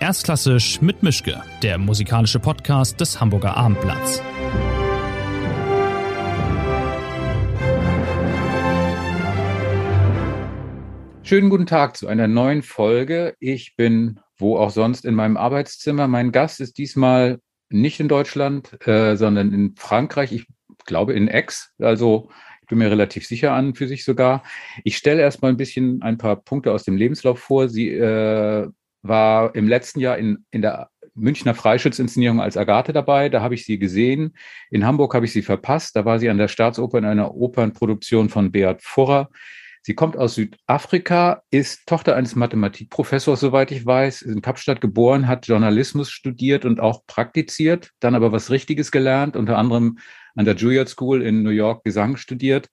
Erstklassisch mit Mischke, der musikalische Podcast des Hamburger Abendblatts. Schönen guten Tag zu einer neuen Folge. Ich bin wo auch sonst in meinem Arbeitszimmer. Mein Gast ist diesmal nicht in Deutschland, äh, sondern in Frankreich. Ich glaube in Aix. Also ich bin mir relativ sicher an für sich sogar. Ich stelle erstmal ein bisschen ein paar Punkte aus dem Lebenslauf vor. Sie äh, war im letzten Jahr in, in der Münchner Freischützinszenierung als Agathe dabei. Da habe ich sie gesehen. In Hamburg habe ich sie verpasst. Da war sie an der Staatsoper in einer Opernproduktion von Beat Furrer. Sie kommt aus Südafrika, ist Tochter eines Mathematikprofessors, soweit ich weiß, ist in Kapstadt geboren, hat Journalismus studiert und auch praktiziert, dann aber was Richtiges gelernt, unter anderem an der Juilliard School in New York Gesang studiert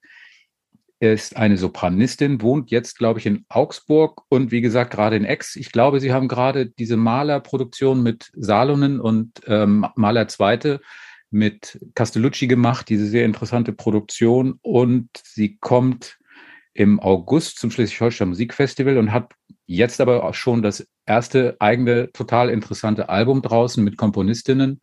ist eine Sopranistin, wohnt jetzt, glaube ich, in Augsburg und wie gesagt, gerade in Ex. Ich glaube, Sie haben gerade diese Malerproduktion mit Salonen und ähm, Maler Zweite mit Castellucci gemacht, diese sehr interessante Produktion. Und sie kommt im August zum Schleswig-Holstein Musikfestival und hat jetzt aber auch schon das erste eigene, total interessante Album draußen mit Komponistinnen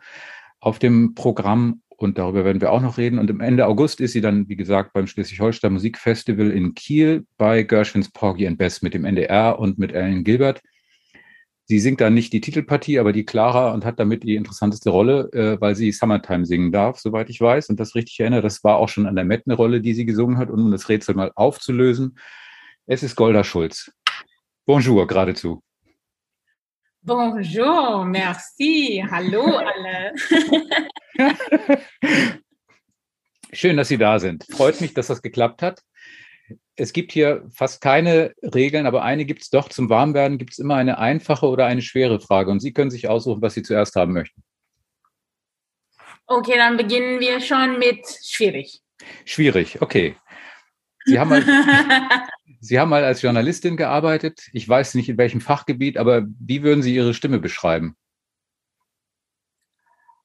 auf dem Programm und darüber werden wir auch noch reden. Und im Ende August ist sie dann, wie gesagt, beim Schleswig-Holstein Musikfestival in Kiel bei Gershwins Porgy and Bess mit dem NDR und mit Ellen Gilbert. Sie singt dann nicht die Titelpartie, aber die Clara und hat damit die interessanteste Rolle, äh, weil sie Summertime singen darf, soweit ich weiß. Und das richtig erinnere, das war auch schon an der Met eine Rolle, die sie gesungen hat. Und um das Rätsel mal aufzulösen, es ist Golda Schulz. Bonjour geradezu. Bonjour, merci, hallo alle. Schön, dass Sie da sind. Freut mich, dass das geklappt hat. Es gibt hier fast keine Regeln, aber eine gibt es doch. Zum Warmwerden gibt es immer eine einfache oder eine schwere Frage. Und Sie können sich aussuchen, was Sie zuerst haben möchten. Okay, dann beginnen wir schon mit schwierig. Schwierig, okay. Sie haben mal, Sie haben mal als Journalistin gearbeitet. Ich weiß nicht in welchem Fachgebiet, aber wie würden Sie Ihre Stimme beschreiben?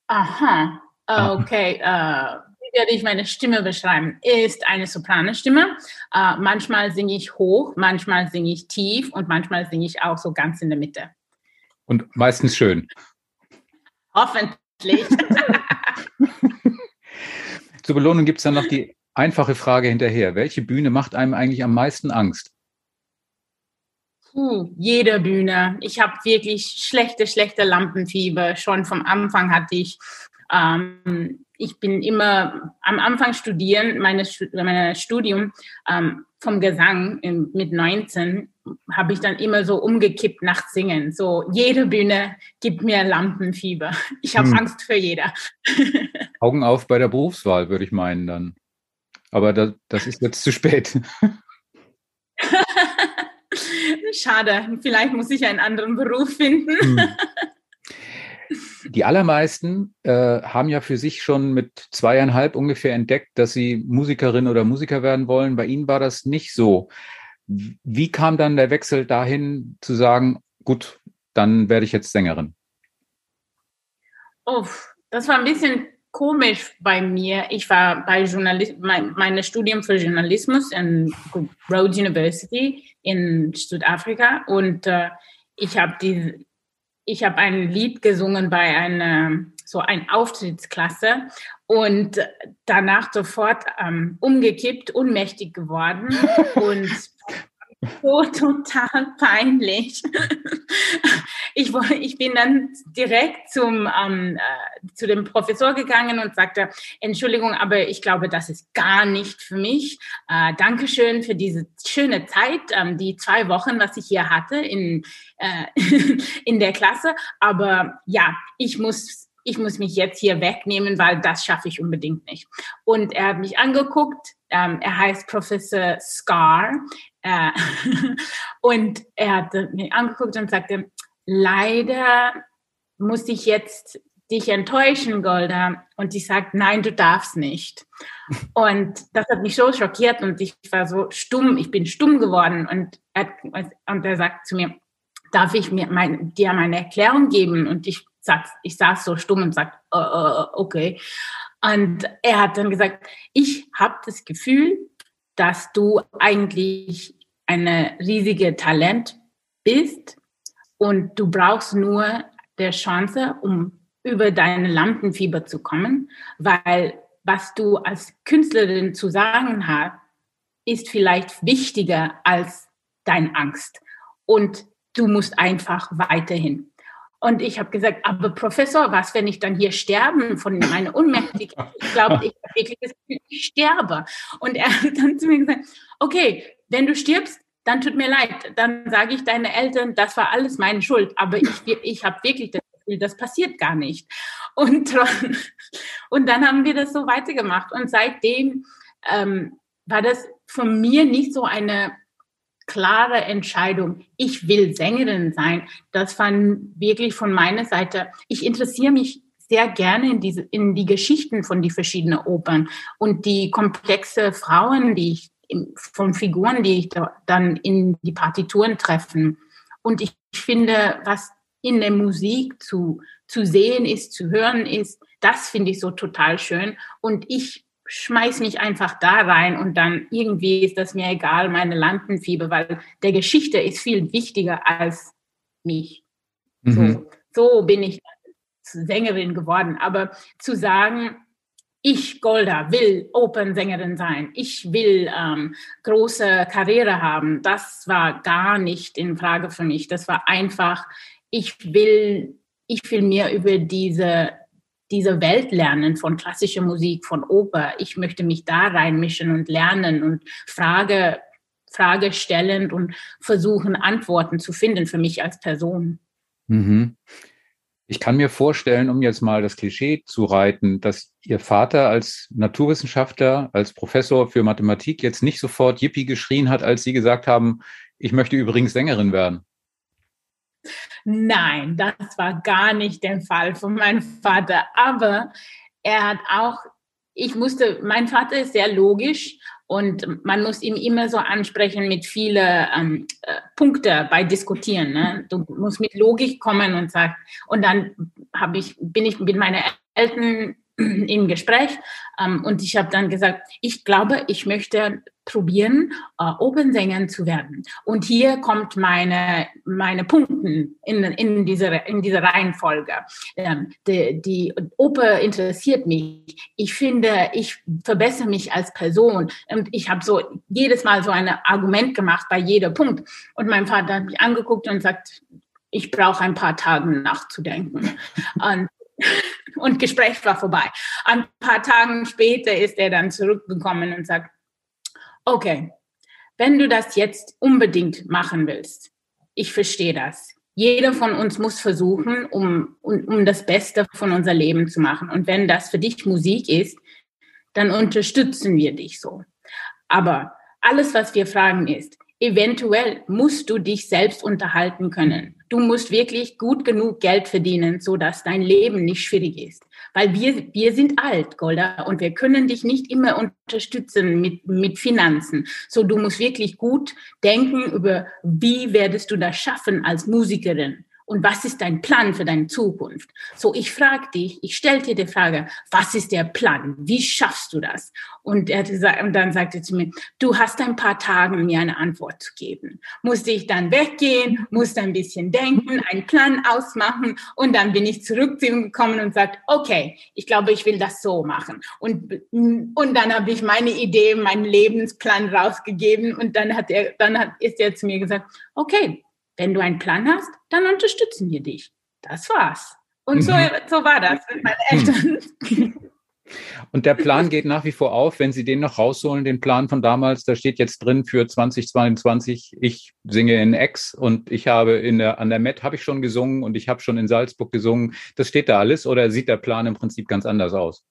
Aha, ah. okay. Uh, wie werde ich meine Stimme beschreiben? Ist eine Sopranenstimme. Uh, manchmal singe ich hoch, manchmal singe ich tief und manchmal singe ich auch so ganz in der Mitte. Und meistens schön. Hoffentlich. Zur Belohnung gibt es dann noch die einfache Frage hinterher. Welche Bühne macht einem eigentlich am meisten Angst? Puh, jede Bühne. Ich habe wirklich schlechte, schlechte Lampenfieber. Schon vom Anfang hatte ich. Ähm, ich bin immer am Anfang studieren, meine, meine Studium ähm, vom Gesang in, mit 19 habe ich dann immer so umgekippt nach Singen. So jede Bühne gibt mir Lampenfieber. Ich habe hm. Angst für jeder. Augen auf bei der Berufswahl, würde ich meinen dann. Aber das, das ist jetzt zu spät. Schade, vielleicht muss ich einen anderen Beruf finden. Hm. Die allermeisten äh, haben ja für sich schon mit zweieinhalb ungefähr entdeckt, dass sie Musikerin oder Musiker werden wollen. Bei Ihnen war das nicht so. Wie kam dann der Wechsel dahin zu sagen, gut, dann werde ich jetzt Sängerin? Oh, das war ein bisschen komisch bei mir. Ich war bei Journalist, mein, meine Studium für Journalismus in Rhodes University in Südafrika und äh, ich habe die, ich habe ein Lied gesungen bei einer so ein Auftrittsklasse und danach sofort ähm, umgekippt, unmächtig geworden und so total peinlich. Ich, ich bin dann direkt zum, ähm, äh, zu dem Professor gegangen und sagte, Entschuldigung, aber ich glaube, das ist gar nicht für mich. Äh, Dankeschön für diese schöne Zeit, ähm, die zwei Wochen, was ich hier hatte in, äh, in der Klasse. Aber ja, ich muss ich muss mich jetzt hier wegnehmen, weil das schaffe ich unbedingt nicht. Und er hat mich angeguckt. Ähm, er heißt Professor Scar. Äh, und er hat mich angeguckt und sagte, leider muss ich jetzt dich enttäuschen, Golda. Und ich sagte, nein, du darfst nicht. Und das hat mich so schockiert und ich war so stumm, ich bin stumm geworden. Und er, und er sagt zu mir, darf ich mir mein, dir meine Erklärung geben? Und ich, sag, ich saß so stumm und sagte, uh, uh, okay. Und er hat dann gesagt, ich habe das Gefühl, dass du eigentlich eine riesige Talent bist, Und du brauchst nur der Chance, um über deine Lampenfieber zu kommen, weil was du als Künstlerin zu sagen hast, ist vielleicht wichtiger als dein Angst. Und du musst einfach weiterhin. Und ich habe gesagt, aber Professor, was, wenn ich dann hier sterben von meiner Unmächtigkeit? Ich glaube, ich wirklich, ich sterbe. Und er hat dann zu mir gesagt, okay, wenn du stirbst, dann tut mir leid. Dann sage ich deinen Eltern, das war alles meine Schuld. Aber ich, ich habe wirklich das Gefühl, das passiert gar nicht. Und, und dann haben wir das so weitergemacht. Und seitdem ähm, war das von mir nicht so eine klare Entscheidung, ich will Sängerin sein. Das war wirklich von meiner Seite. Ich interessiere mich sehr gerne in, diese, in die Geschichten von die verschiedenen Opern und die komplexe Frauen, die ich von Figuren, die ich da dann in die Partituren treffen. Und ich finde, was in der Musik zu, zu sehen ist, zu hören ist, das finde ich so total schön. Und ich schmeiß mich einfach da rein und dann irgendwie ist das mir egal, meine Lampenfieber, weil der Geschichte ist viel wichtiger als mich. Mhm. So, so bin ich Sängerin geworden. Aber zu sagen, ich, Golda, will Opernsängerin sein, ich will ähm, große Karriere haben, das war gar nicht in Frage für mich. Das war einfach, ich will, ich will mir über diese diese Welt lernen von klassischer Musik, von Oper. Ich möchte mich da reinmischen und lernen und Frage, Frage stellend und versuchen, Antworten zu finden für mich als Person. Mhm. Ich kann mir vorstellen, um jetzt mal das Klischee zu reiten, dass Ihr Vater als Naturwissenschaftler, als Professor für Mathematik jetzt nicht sofort Yippie geschrien hat, als Sie gesagt haben, ich möchte übrigens Sängerin werden. Nein, das war gar nicht der Fall von meinem Vater. Aber er hat auch, ich musste, mein Vater ist sehr logisch und man muss ihm immer so ansprechen mit vielen ähm, äh, Punkten bei Diskutieren. Ne? Du musst mit Logik kommen und sagen, und dann habe ich, bin ich mit meinen Eltern im Gespräch ähm, und ich habe dann gesagt, ich glaube, ich möchte probieren, äh, Opernsänger zu werden. Und hier kommt meine, meine Punkte in, in, diese, in diese Reihenfolge. Ähm, die, die Oper interessiert mich. Ich finde, ich verbessere mich als Person. Und ich habe so jedes Mal so ein Argument gemacht bei jedem Punkt. Und mein Vater hat mich angeguckt und sagt, ich brauche ein paar Tage nachzudenken. und und Gespräch war vorbei. Ein paar Tage später ist er dann zurückgekommen und sagt, okay, wenn du das jetzt unbedingt machen willst, ich verstehe das. Jeder von uns muss versuchen, um, um, um das Beste von unser Leben zu machen. Und wenn das für dich Musik ist, dann unterstützen wir dich so. Aber alles, was wir fragen ist, eventuell musst du dich selbst unterhalten können. Du musst wirklich gut genug Geld verdienen, so dass dein Leben nicht schwierig ist. Weil wir, wir sind alt, Golda, und wir können dich nicht immer unterstützen mit, mit Finanzen. So, du musst wirklich gut denken über, wie werdest du das schaffen als Musikerin und was ist dein Plan für deine Zukunft? So, ich frage dich, ich stelle dir die Frage, was ist der Plan? Wie schaffst du das? Und, er gesagt, und dann sagte er zu mir, du hast ein paar Tage, mir eine Antwort zu geben. Musste ich dann weggehen, musste ein bisschen denken, einen Plan ausmachen und dann bin ich zurück zu ihm gekommen und sagt, okay, ich glaube, ich will das so machen. Und, und dann habe ich meine Idee, meinen Lebensplan rausgegeben und dann hat er, dann hat, ist er zu mir gesagt, okay, wenn du einen Plan hast, dann unterstützen wir dich. Das war's. Und so, mhm. so war das mit meinen Eltern. Und der Plan geht nach wie vor auf, wenn Sie den noch rausholen, den Plan von damals, da steht jetzt drin für 2022, ich singe in Ex und ich habe in der, an der Met habe ich schon gesungen und ich habe schon in Salzburg gesungen. Das steht da alles oder sieht der Plan im Prinzip ganz anders aus?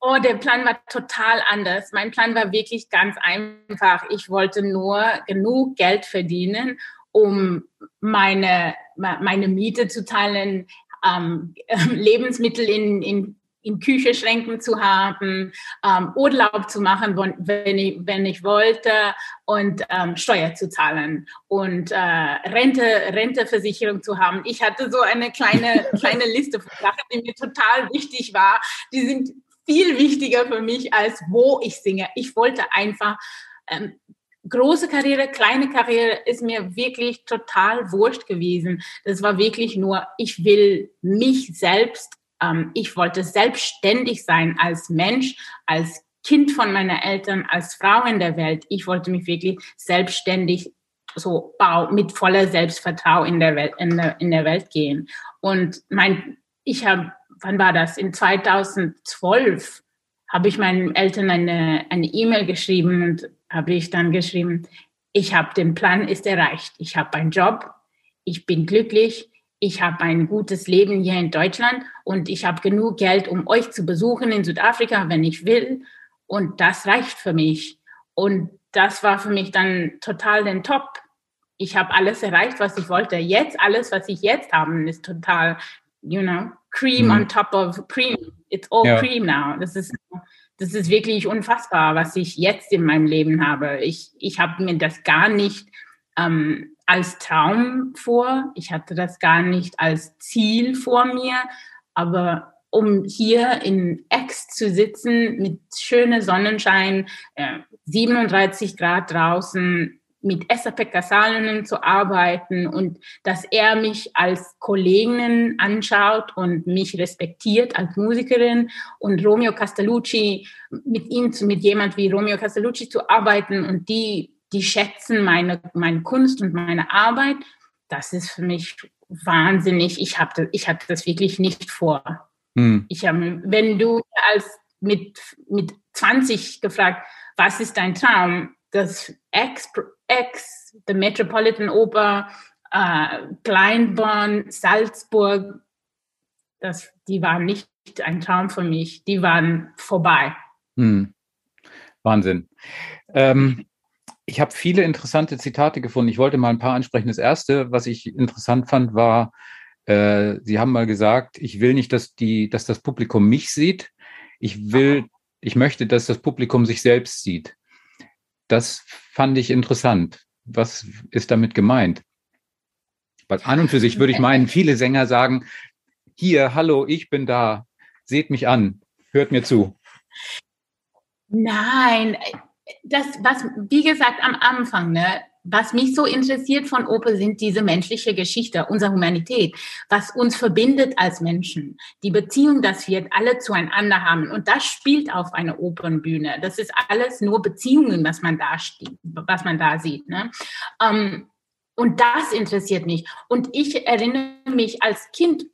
Oh, der Plan war total anders. Mein Plan war wirklich ganz einfach. Ich wollte nur genug Geld verdienen, um meine, meine Miete zu teilen, ähm, Lebensmittel in, in, in Kücheschränken zu haben, ähm, Urlaub zu machen, wenn ich, wenn ich wollte und ähm, Steuer zu zahlen und äh, Rente, Renteversicherung zu haben. Ich hatte so eine kleine, kleine Liste von Sachen, die mir total wichtig war. Die sind viel wichtiger für mich als wo ich singe. Ich wollte einfach ähm, große Karriere, kleine Karriere ist mir wirklich total wurscht gewesen. Das war wirklich nur, ich will mich selbst, ähm, ich wollte selbstständig sein als Mensch, als Kind von meinen Eltern, als Frau in der Welt. Ich wollte mich wirklich selbstständig so mit voller Selbstvertrauen in der Welt, in der, in der Welt gehen. Und mein, ich habe, wann war das? In 2012 habe ich meinen Eltern eine eine E-Mail geschrieben und habe ich dann geschrieben, ich habe den Plan ist erreicht. Ich habe einen Job, ich bin glücklich, ich habe ein gutes Leben hier in Deutschland und ich habe genug Geld, um euch zu besuchen in Südafrika, wenn ich will. Und das reicht für mich. Und das war für mich dann total den Top. Ich habe alles erreicht, was ich wollte. Jetzt, alles, was ich jetzt habe, ist total, you know, cream mhm. on top of cream. It's all ja. cream now. Das ist, das ist wirklich unfassbar, was ich jetzt in meinem Leben habe. Ich, ich habe mir das gar nicht ähm, als Traum vor. Ich hatte das gar nicht als Ziel vor mir. Aber um hier in Ex zu sitzen mit schöner Sonnenschein, äh, 37 Grad draußen, mit Esa-Pekka Salonen zu arbeiten und dass er mich als Kollegin anschaut und mich respektiert als Musikerin und Romeo Castellucci, mit ihm, mit jemand wie Romeo Castellucci zu arbeiten und die, die schätzen meine, meine Kunst und meine Arbeit, das ist für mich wahnsinnig. Ich, hab, ich hatte das wirklich nicht vor. Hm. Ich habe, wenn du als mit, mit 20 gefragt, was ist dein Traum? Das Ex, Ex the Metropolitan Oper, äh, Kleinborn, Salzburg, das, die waren nicht ein Traum für mich, die waren vorbei. Hm. Wahnsinn. Ähm, ich habe viele interessante Zitate gefunden. Ich wollte mal ein paar ansprechen. Das erste, was ich interessant fand, war, äh, Sie haben mal gesagt, ich will nicht, dass die, dass das Publikum mich sieht. Ich will, ich möchte, dass das Publikum sich selbst sieht. Das fand ich interessant. Was ist damit gemeint? Weil an und für sich würde ich meinen, viele Sänger sagen, hier, hallo, ich bin da, seht mich an, hört mir zu. Nein, das, was, wie gesagt, am Anfang, ne, was mich so interessiert von Oper sind diese menschliche Geschichte, unsere Humanität, was uns verbindet als Menschen, die Beziehung, dass wir alle zueinander haben. Und das spielt auf einer Opernbühne. Das ist alles nur Beziehungen, was man da, was man da sieht. Ne? Um, und das interessiert mich. Und ich erinnere mich als Kind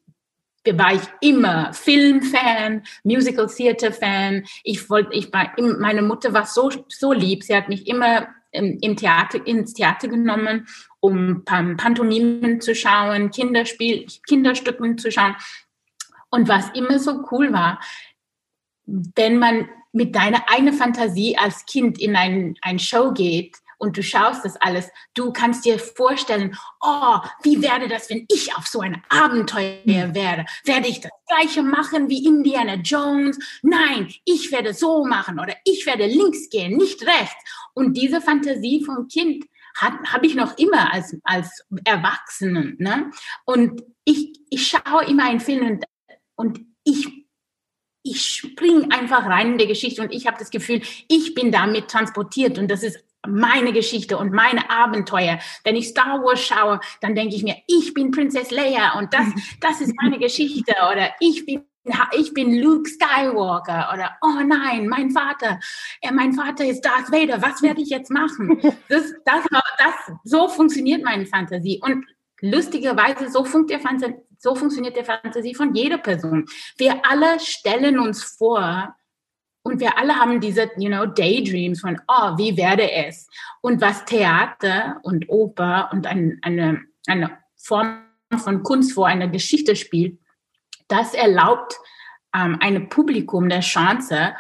war ich immer Filmfan, Musical Theater Fan. Ich wollte, ich war, meine Mutter war so, so lieb. Sie hat mich immer im Theater, ins Theater genommen, um Pantomimen zu schauen, Kinderspiel, Kinderstücken zu schauen. Und was immer so cool war, wenn man mit deiner eigenen Fantasie als Kind in ein, ein Show geht, und du schaust das alles, du kannst dir vorstellen, oh, wie werde das, wenn ich auf so ein Abenteuer hm. wäre? Werde ich das gleiche machen wie Indiana Jones? Nein, ich werde so machen oder ich werde links gehen, nicht rechts. Und diese Fantasie vom Kind habe ich noch immer als, als Erwachsenen. Ne? Und ich, ich schaue immer einen Film und, und ich ich springe einfach rein in die Geschichte und ich habe das Gefühl, ich bin damit transportiert und das ist meine Geschichte und meine Abenteuer. Wenn ich Star Wars schaue, dann denke ich mir, ich bin Prinzess Leia und das, das ist meine Geschichte oder ich bin ich bin Luke Skywalker oder oh nein, mein Vater, äh, mein Vater ist Darth Vader, was werde ich jetzt machen? Das, das, das, so funktioniert meine Fantasie und lustigerweise so, funkt der Fantasie, so funktioniert der Fantasie von jeder Person. Wir alle stellen uns vor, und wir alle haben diese, you know, Daydreams von, oh, wie werde es? Und was Theater und Oper und ein, eine, eine Form von Kunst, wo eine Geschichte spielt, das erlaubt ähm, einem Publikum der Chance,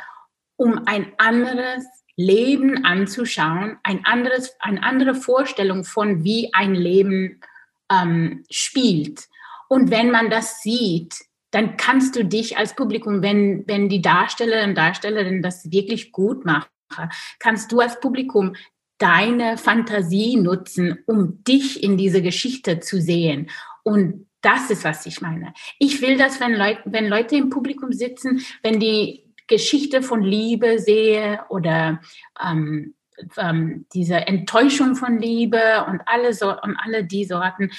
um ein anderes Leben anzuschauen, ein anderes, eine andere Vorstellung von, wie ein Leben ähm, spielt. Und wenn man das sieht, dann kannst du dich als Publikum, wenn, wenn die Darsteller und Darstellerin das wirklich gut machen, kannst du als Publikum deine Fantasie nutzen, um dich in diese Geschichte zu sehen. Und das ist, was ich meine. Ich will, dass wenn Leute, wenn Leute im Publikum sitzen, wenn die Geschichte von Liebe sehe oder ähm, ähm, diese Enttäuschung von Liebe und alle, so, und alle die Sorten,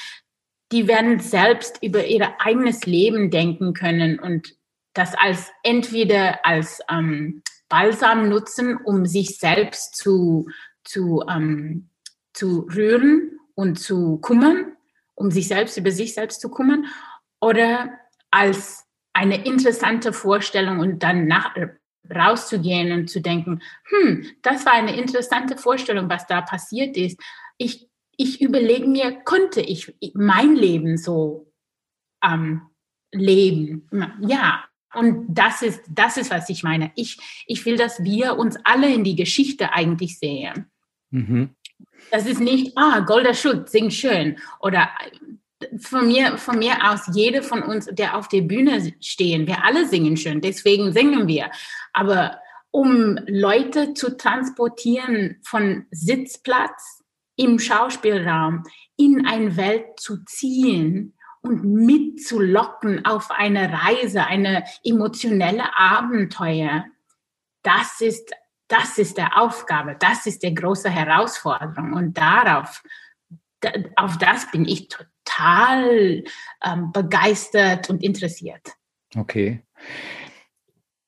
die werden selbst über ihr eigenes Leben denken können und das als entweder als ähm, Balsam nutzen, um sich selbst zu, zu, ähm, zu rühren und zu kümmern, um sich selbst über sich selbst zu kümmern, oder als eine interessante Vorstellung und dann nach, rauszugehen und zu denken, hm, das war eine interessante Vorstellung, was da passiert ist. Ich, ich überlege mir, konnte ich mein Leben so ähm, leben? Ja, und das ist, das ist, was ich meine. Ich, ich will, dass wir uns alle in die Geschichte eigentlich sehen. Mhm. Das ist nicht, ah, Golda Schultz singt schön oder von mir, von mir aus, jede von uns, der auf der Bühne stehen, wir alle singen schön, deswegen singen wir. Aber um Leute zu transportieren von Sitzplatz im Schauspielraum in eine Welt zu ziehen und mitzulocken auf eine Reise, eine emotionelle Abenteuer, das ist, das ist der Aufgabe, das ist die große Herausforderung. Und darauf, auf das bin ich total ähm, begeistert und interessiert. Okay.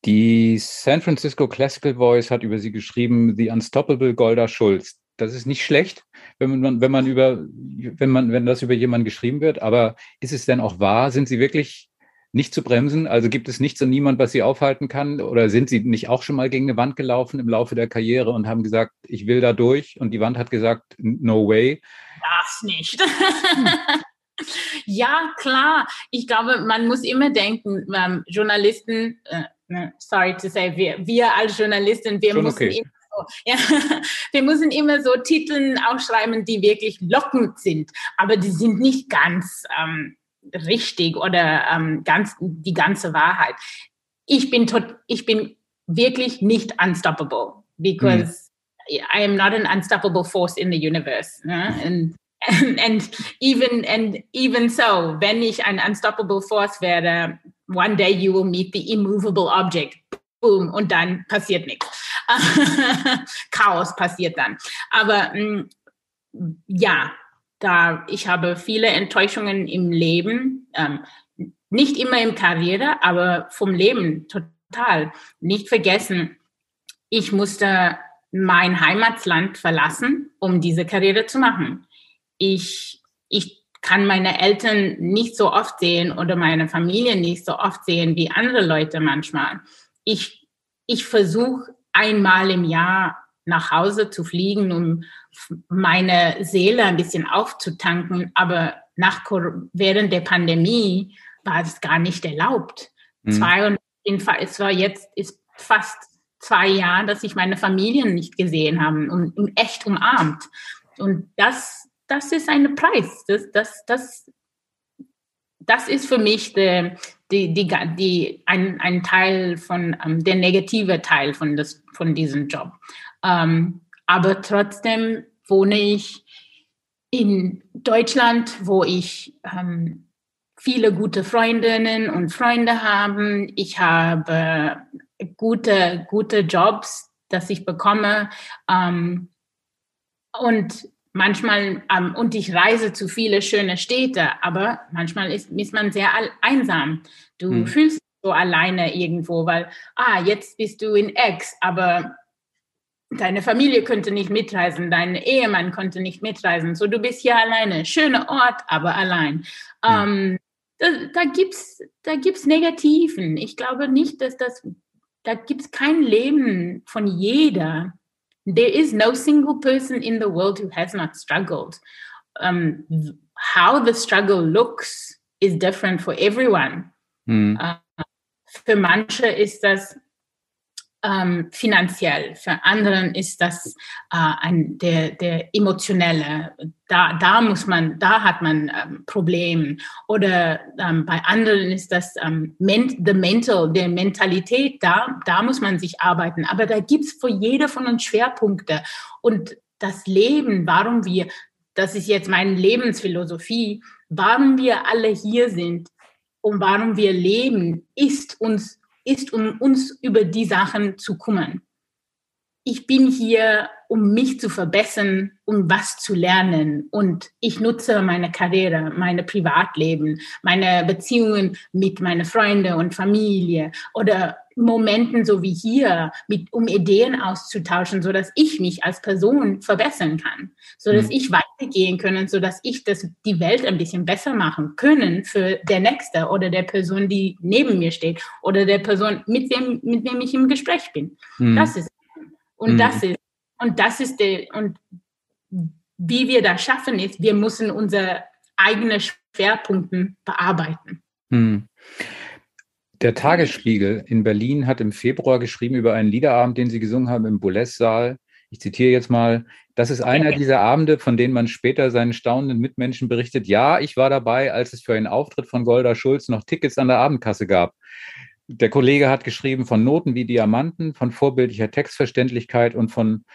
Die San Francisco Classical Voice hat über sie geschrieben, The Unstoppable Golda Schulz. Das ist nicht schlecht, wenn man, wenn man über, wenn man, wenn das über jemanden geschrieben wird, aber ist es denn auch wahr? Sind sie wirklich nicht zu bremsen? Also gibt es nichts und niemand, was sie aufhalten kann? Oder sind sie nicht auch schon mal gegen eine Wand gelaufen im Laufe der Karriere und haben gesagt, ich will da durch? Und die Wand hat gesagt, no way. Das nicht. ja, klar. Ich glaube, man muss immer denken, ähm, Journalisten, äh, ne, sorry to say, wir, wir als Journalisten, wir müssen okay. So, ja, wir müssen immer so Titel aufschreiben, die wirklich lockend sind, aber die sind nicht ganz ähm, richtig oder ähm, ganz die ganze Wahrheit. Ich bin tot, ich bin wirklich nicht unstoppable because hm. I am not an unstoppable force in the universe. Ne? And and, and even and even so, wenn ich ein unstoppable force werde, one day you will meet the immovable object. Boom, und dann passiert nichts. Chaos passiert dann. Aber mh, mm, ja, da ich habe viele Enttäuschungen im Leben, ähm, nicht immer im Karriere, aber vom Leben total. Nicht vergessen, ich musste mein Heimatland verlassen, um diese Karriere zu machen ich, ich kann meine Eltern nicht so oft sehen oder meine Familie nicht so oft sehen wie andere Leute manchmal. Ich, ich versuche einmal im Jahr nach Hause zu fliegen, um meine Seele ein bisschen aufzutanken, aber nach, während der Pandemie war es gar nicht erlaubt. Mhm. Zwei und es war jetzt ist fast zwei Jahre, dass ich meine Familien nicht gesehen habe und, und echt umarmt. Und das das ist ein Preis. Das, das, das, das ist für mich die, die, die, die, ein, ein Teil von, ähm, der negative Teil von, das, von diesem Job. Ähm, aber trotzdem wohne ich in Deutschland, wo ich ähm, viele gute Freundinnen und Freunde habe. Ich habe gute, gute Jobs, dass ich bekomme. Ähm, und manchmal, ähm, und ich reise zu viele schöne Städte, aber manchmal ist, ist man sehr einsam. Du hm. fühlst dich so alleine irgendwo, weil, ah, jetzt bist du in Ex, aber deine Familie könnte nicht mitreisen, dein Ehemann konnte nicht mitreisen, so du bist hier alleine. Schöner Ort, aber allein. Hm. Ähm, da, da gibt's, da gibt's Negativen. Ich glaube nicht, dass das, da gibt's kein Leben von jeder there is no single person in the world who has not struggled. Um, how the struggle looks is different for everyone. Mm. Uh, für manche ist das ähm, finanziell, für anderen ist das äh, ein, der, der emotionelle, da, da muss man, da hat man ähm, Probleme. Oder ähm, bei anderen ist das ähm, the mental, der Mentalität, da, da muss man sich arbeiten. Aber da gibt es für jede von uns Schwerpunkte. Und das Leben, warum wir, das ist jetzt meine Lebensphilosophie, warum wir alle hier sind und warum wir leben, ist uns ist, um uns über die Sachen zu kümmern. Ich bin hier, um mich zu verbessern, um was zu lernen. Und ich nutze meine Karriere, meine Privatleben, meine Beziehungen mit meinen Freunden und Familie oder Momenten so wie hier, mit, um Ideen auszutauschen, so dass ich mich als Person verbessern kann, so dass mhm. ich weitergehen kann, so dass ich das, die Welt ein bisschen besser machen können für der Nächste oder der Person, die neben mir steht oder der Person, mit wem, mit wem ich im Gespräch bin. Mhm. Das ist, und mhm. das ist, und das ist der, und wie wir das schaffen ist, wir müssen unsere eigenen Schwerpunkte bearbeiten. Mhm. Der Tagesspiegel in Berlin hat im Februar geschrieben über einen Liederabend, den sie gesungen haben im Boulez-Saal. Ich zitiere jetzt mal, das ist einer dieser Abende, von denen man später seinen staunenden Mitmenschen berichtet. Ja, ich war dabei, als es für einen Auftritt von Golda Schulz noch Tickets an der Abendkasse gab. Der Kollege hat geschrieben von Noten wie Diamanten, von vorbildlicher Textverständlichkeit und von,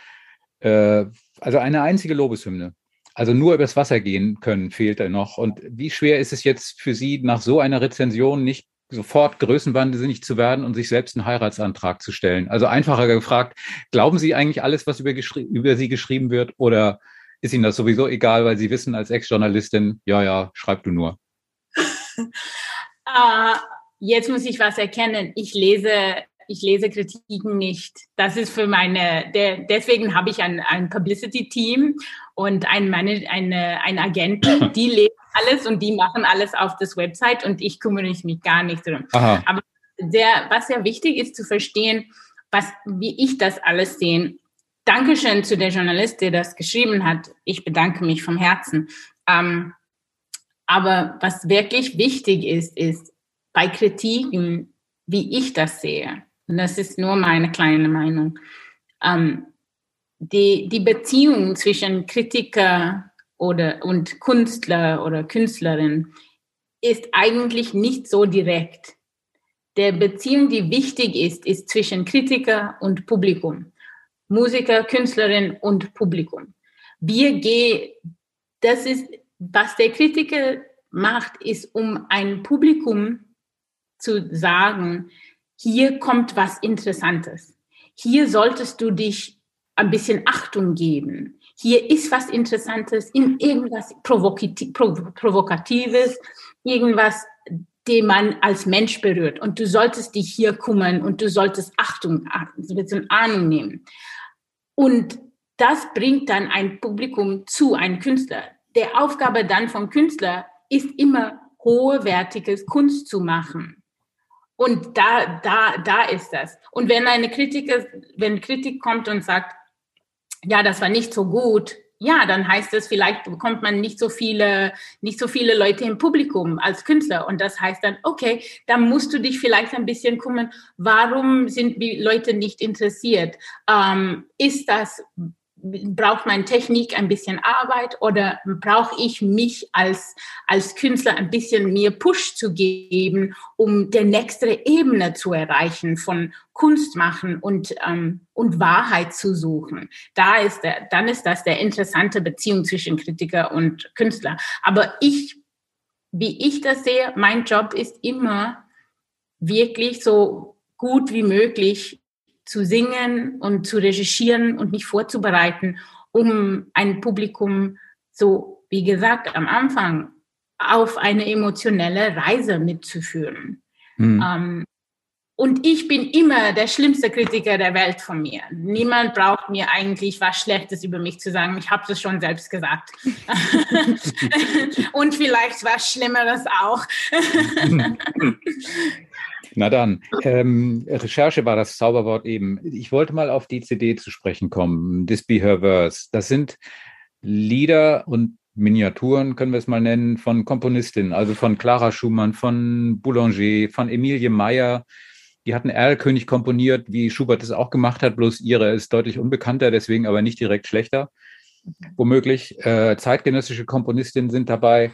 äh, also eine einzige Lobeshymne. Also nur übers Wasser gehen können fehlt er noch. Und wie schwer ist es jetzt für Sie, nach so einer Rezension nicht sofort größenwahnsinnig zu werden und sich selbst einen Heiratsantrag zu stellen. Also einfacher gefragt, glauben Sie eigentlich alles, was über, über Sie geschrieben wird oder ist Ihnen das sowieso egal, weil Sie wissen als Ex-Journalistin, ja, ja, schreib du nur? uh, jetzt muss ich was erkennen. Ich lese ich lese Kritiken nicht. Das ist für meine, der, deswegen habe ich ein, ein Publicity-Team und ein, eine, eine, ein Agenten, die lesen alles und die machen alles auf das Website und ich kümmere mich gar nicht drum. Aha. Aber sehr, was sehr wichtig ist zu verstehen, was, wie ich das alles sehe. Dankeschön zu der Journalist, der das geschrieben hat. Ich bedanke mich vom Herzen. Ähm, aber was wirklich wichtig ist, ist bei Kritiken, wie ich das sehe, und das ist nur meine kleine Meinung, ähm, die, die Beziehung zwischen Kritiker oder, und Künstler oder Künstlerin ist eigentlich nicht so direkt. Der Beziehung, die wichtig ist, ist zwischen Kritiker und Publikum. Musiker, Künstlerin und Publikum. Wir gehen, das ist, was der Kritiker macht, ist, um ein Publikum zu sagen, hier kommt was Interessantes. Hier solltest du dich ein bisschen Achtung geben. Hier ist was Interessantes, in irgendwas Provokatives, irgendwas, den man als Mensch berührt. Und du solltest dich hier kümmern und du solltest Achtung, so eine Ahnung nehmen. Und das bringt dann ein Publikum zu, einem Künstler. Der Aufgabe dann vom Künstler ist immer hohewertiges Kunst zu machen. Und da, da, da ist das. Und wenn eine Kritiker, wenn Kritik kommt und sagt, ja, das war nicht so gut, ja, dann heißt es, vielleicht bekommt man nicht so viele, nicht so viele Leute im Publikum als Künstler. Und das heißt dann, okay, dann musst du dich vielleicht ein bisschen kümmern, warum sind die Leute nicht interessiert? Ähm, ist das braucht meine Technik ein bisschen Arbeit oder brauche ich mich als, als Künstler ein bisschen mehr Push zu geben, um der nächste Ebene zu erreichen von Kunst machen und, ähm, und Wahrheit zu suchen. Da ist der, dann ist das der interessante Beziehung zwischen Kritiker und Künstler. Aber ich, wie ich das sehe, mein Job ist immer wirklich so gut wie möglich zu singen und zu recherchieren und mich vorzubereiten, um ein Publikum so, wie gesagt, am Anfang auf eine emotionelle Reise mitzuführen. Mhm. Ähm, und ich bin immer der schlimmste Kritiker der Welt von mir. Niemand braucht mir eigentlich was Schlechtes über mich zu sagen. Ich habe es schon selbst gesagt. und vielleicht was Schlimmeres auch. Na dann, ähm, Recherche war das Zauberwort eben. Ich wollte mal auf die CD zu sprechen kommen, This Be Her Verse. Das sind Lieder und Miniaturen, können wir es mal nennen, von Komponistinnen, also von Clara Schumann, von Boulanger, von Emilie Meyer. Die hatten Erlkönig komponiert, wie Schubert es auch gemacht hat, bloß ihre ist deutlich unbekannter, deswegen aber nicht direkt schlechter. Womöglich äh, zeitgenössische Komponistinnen sind dabei.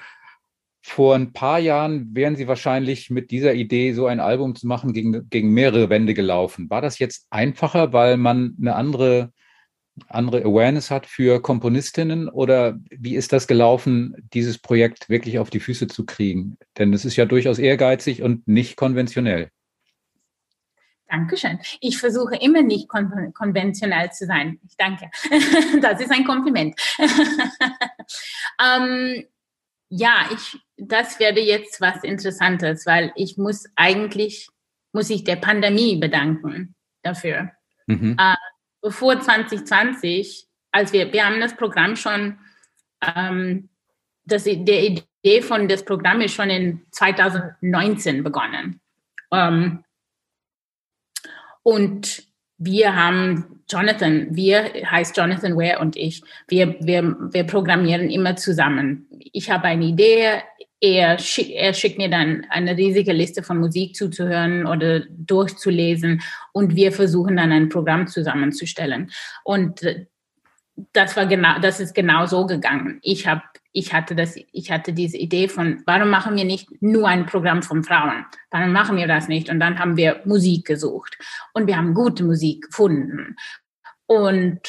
Vor ein paar Jahren wären Sie wahrscheinlich mit dieser Idee, so ein Album zu machen, gegen, gegen mehrere Wände gelaufen. War das jetzt einfacher, weil man eine andere, andere Awareness hat für Komponistinnen? Oder wie ist das gelaufen, dieses Projekt wirklich auf die Füße zu kriegen? Denn es ist ja durchaus ehrgeizig und nicht konventionell. Dankeschön. Ich versuche immer nicht kon konventionell zu sein. Ich danke. Das ist ein Kompliment. ähm, ja, ich, das werde jetzt was Interessantes, weil ich muss eigentlich, muss ich der Pandemie bedanken dafür. Mhm. Äh, bevor 2020, als wir, wir haben das Programm schon, ähm, das, der Idee von das Programm ist schon in 2019 begonnen. Ähm, und wir haben Jonathan, wir heißt Jonathan Ware und ich, wir, wir, wir programmieren immer zusammen. Ich habe eine Idee, er, schick, er schickt mir dann eine riesige Liste von Musik zuzuhören oder durchzulesen und wir versuchen dann ein Programm zusammenzustellen. Und das war genau, das ist genau so gegangen. Ich habe ich hatte das, ich hatte diese Idee von, warum machen wir nicht nur ein Programm von Frauen? Warum machen wir das nicht? Und dann haben wir Musik gesucht und wir haben gute Musik gefunden. Und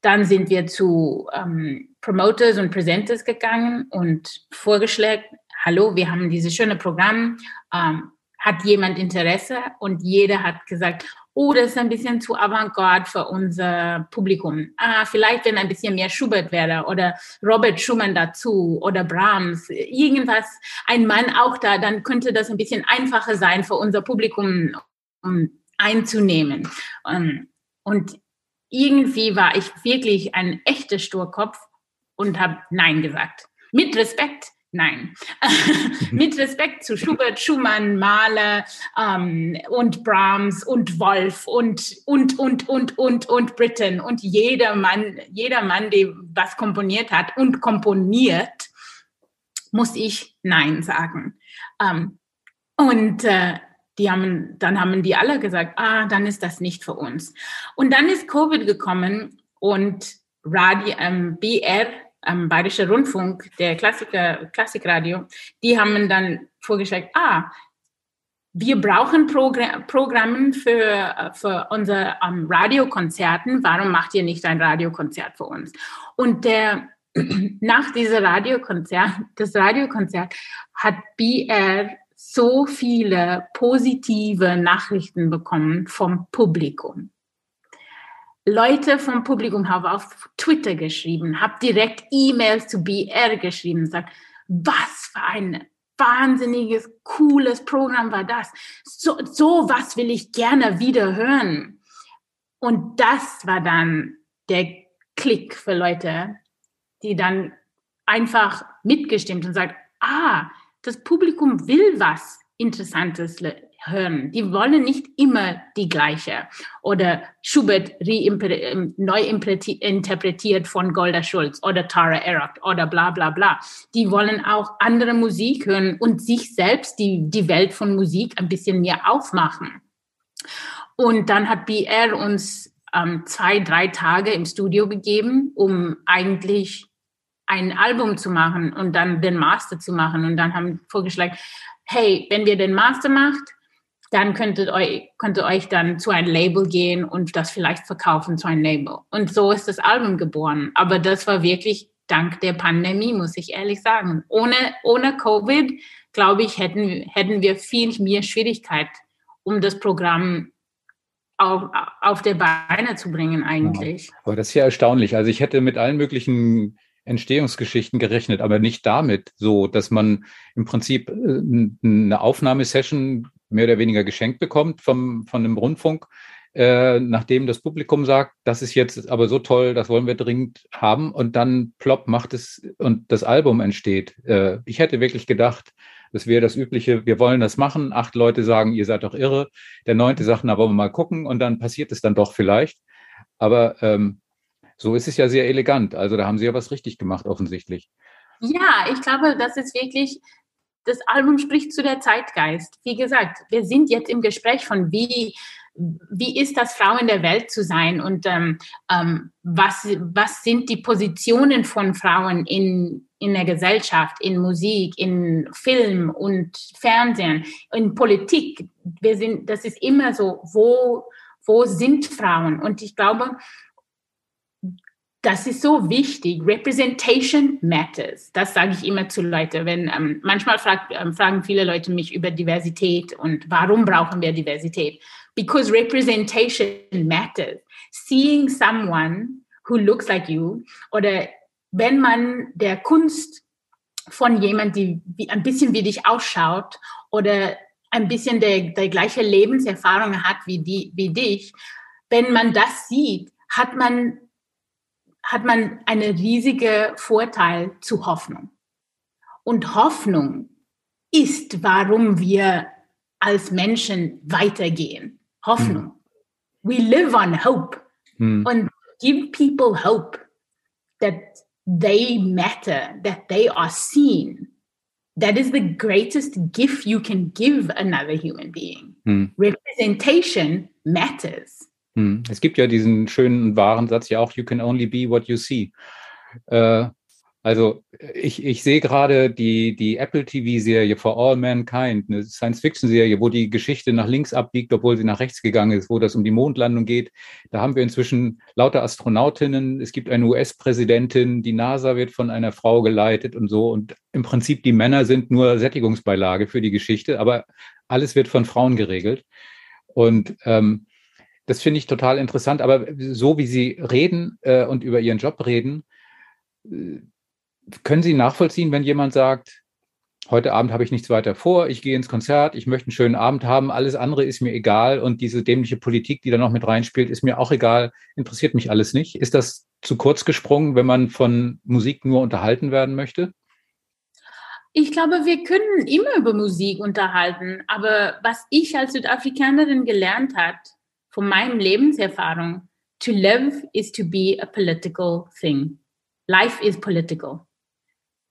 dann sind wir zu ähm, Promoters und Presenters gegangen und vorgeschlagen, hallo, wir haben dieses schöne Programm, ähm, hat jemand Interesse? Und jeder hat gesagt, oh, das ist ein bisschen zu avantgarde für unser Publikum. Ah, vielleicht wenn ein bisschen mehr Schubert wäre oder Robert Schumann dazu oder Brahms, irgendwas, ein Mann auch da, dann könnte das ein bisschen einfacher sein für unser Publikum um einzunehmen. Ähm, und irgendwie war ich wirklich ein echter Sturkopf und habe Nein gesagt. Mit Respekt Nein. Mit Respekt zu Schubert, Schumann, Mahler ähm, und Brahms und Wolf und, und, und, und, und, und Britten und jeder Mann, jeder Mann, der was komponiert hat und komponiert, muss ich Nein sagen. Ähm, und äh, die haben, dann haben die alle gesagt, ah, dann ist das nicht für uns. Und dann ist Covid gekommen und Radio, ähm, BR am Bayerischer Rundfunk, der Klassiker, Klassikradio, die haben dann vorgeschlagen, ah, wir brauchen Progr Programme für, für unsere um, Radiokonzerten. Warum macht ihr nicht ein Radiokonzert für uns? Und der, nach diesem Radiokonzert, das Radiokonzert hat BR so viele positive Nachrichten bekommen vom Publikum. Leute vom Publikum haben auf Twitter geschrieben, habe direkt E-Mails zu BR geschrieben, sagt, was für ein wahnsinniges, cooles Programm war das. So, so was will ich gerne wieder hören. Und das war dann der Klick für Leute, die dann einfach mitgestimmt und sagt, ah, das Publikum will was Interessantes hören. Die wollen nicht immer die gleiche. Oder Schubert ähm, neu interpretiert von Golda Schulz oder Tara Erock oder bla bla bla. Die wollen auch andere Musik hören und sich selbst die, die Welt von Musik ein bisschen mehr aufmachen. Und dann hat BR uns ähm, zwei, drei Tage im Studio gegeben, um eigentlich ein Album zu machen und dann den Master zu machen. Und dann haben vorgeschlagen, hey, wenn wir den Master macht, dann könntet euch, könnt ihr euch dann zu einem Label gehen und das vielleicht verkaufen zu einem Label. Und so ist das Album geboren. Aber das war wirklich dank der Pandemie, muss ich ehrlich sagen. Ohne, ohne Covid, glaube ich, hätten, hätten wir viel mehr Schwierigkeit, um das Programm auf, auf der Beine zu bringen eigentlich. Ja, aber das ist ja erstaunlich. Also ich hätte mit allen möglichen Entstehungsgeschichten gerechnet, aber nicht damit so, dass man im Prinzip äh, eine Aufnahmesession mehr oder weniger geschenkt bekommt vom, von dem Rundfunk, äh, nachdem das Publikum sagt, das ist jetzt aber so toll, das wollen wir dringend haben und dann plopp macht es und das Album entsteht. Äh, ich hätte wirklich gedacht, das wäre das Übliche, wir wollen das machen, acht Leute sagen, ihr seid doch irre, der neunte sagt, na wollen wir mal gucken und dann passiert es dann doch vielleicht. Aber ähm, so ist es ja sehr elegant. Also da haben Sie ja was richtig gemacht, offensichtlich. Ja, ich glaube, das ist wirklich das Album spricht zu der Zeitgeist. Wie gesagt, wir sind jetzt im Gespräch von wie wie ist das, Frau in der Welt zu sein und ähm, ähm, was, was sind die Positionen von Frauen in, in der Gesellschaft, in Musik, in Film und Fernsehen, in Politik. Wir sind, das ist immer so, wo, wo sind Frauen? Und ich glaube, das ist so wichtig. Representation matters. Das sage ich immer zu Leuten. Wenn ähm, manchmal fragt, ähm, fragen viele Leute mich über Diversität und warum brauchen wir Diversität? Because representation matters. Seeing someone who looks like you oder wenn man der Kunst von jemand, die ein bisschen wie dich ausschaut oder ein bisschen der, der gleiche Lebenserfahrung hat wie, die, wie dich, wenn man das sieht, hat man hat man einen riesigen Vorteil zu Hoffnung. Und Hoffnung ist, warum wir als Menschen weitergehen. Hoffnung. Hm. We live on hope. Hm. Und give people hope that they matter, that they are seen. That is the greatest gift you can give another human being. Hm. Representation matters. Hm. Es gibt ja diesen schönen wahren Satz ja auch, you can only be what you see. Äh, also ich, ich sehe gerade die, die Apple TV-Serie For All Mankind, eine Science-Fiction-Serie, wo die Geschichte nach links abbiegt, obwohl sie nach rechts gegangen ist, wo das um die Mondlandung geht. Da haben wir inzwischen lauter Astronautinnen, es gibt eine US-Präsidentin, die NASA wird von einer Frau geleitet und so. Und im Prinzip die Männer sind nur Sättigungsbeilage für die Geschichte, aber alles wird von Frauen geregelt. Und ähm, das finde ich total interessant. Aber so wie Sie reden äh, und über Ihren Job reden, äh, können Sie nachvollziehen, wenn jemand sagt, heute Abend habe ich nichts weiter vor, ich gehe ins Konzert, ich möchte einen schönen Abend haben, alles andere ist mir egal und diese dämliche Politik, die da noch mit reinspielt, ist mir auch egal, interessiert mich alles nicht. Ist das zu kurz gesprungen, wenn man von Musik nur unterhalten werden möchte? Ich glaube, wir können immer über Musik unterhalten, aber was ich als Südafrikanerin gelernt habe, von meinem Lebenserfahrung, to live is to be a political thing. Life is political.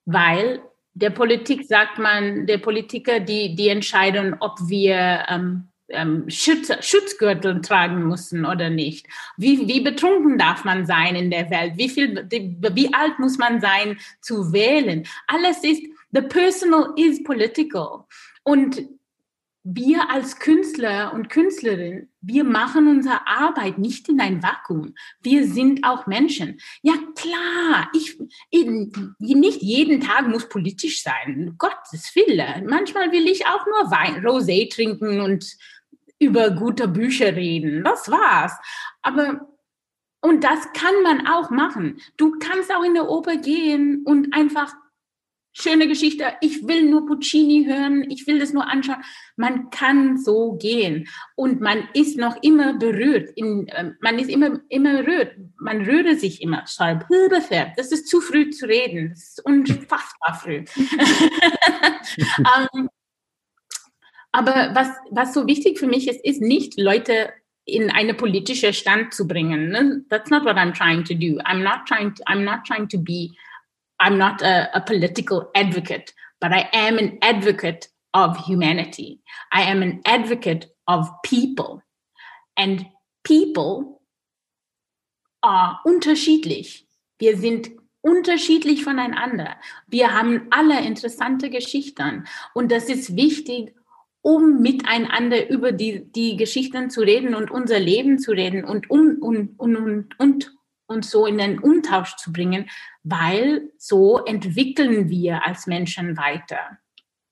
Weil der Politik sagt man, der Politiker, die, die entscheiden, ob wir ähm, ähm, Schutz, Schutzgürtel tragen müssen oder nicht. Wie, wie betrunken darf man sein in der Welt? Wie viel, wie alt muss man sein zu wählen? Alles ist, the personal is political. Und wir als Künstler und Künstlerin, wir machen unsere Arbeit nicht in ein Vakuum. Wir sind auch Menschen. Ja klar, ich, nicht jeden Tag muss politisch sein. Gottes Wille. Manchmal will ich auch nur Wein, Rosé trinken und über gute Bücher reden. Das war's. Aber und das kann man auch machen. Du kannst auch in der Oper gehen und einfach schöne Geschichte, ich will nur Puccini hören, ich will das nur anschauen. Man kann so gehen und man ist noch immer berührt. In, äh, man ist immer, immer berührt. Man rührt sich immer. Das ist zu früh zu reden. Das ist unfassbar früh. um, ähm, aber was, was so wichtig für mich ist, ist nicht Leute in eine politische Stand zu bringen. Ne? That's not what I'm trying to do. I'm not trying to, I'm not trying to be I'm not a, a political advocate, but I am an advocate of humanity. I am an advocate of people. And people are unterschiedlich. Wir sind unterschiedlich voneinander. Wir haben alle interessante Geschichten. Und das ist wichtig, um miteinander über die, die Geschichten zu reden und unser Leben zu reden und um und, und, und, und uns so in den Umtausch zu bringen, weil so entwickeln wir als Menschen weiter.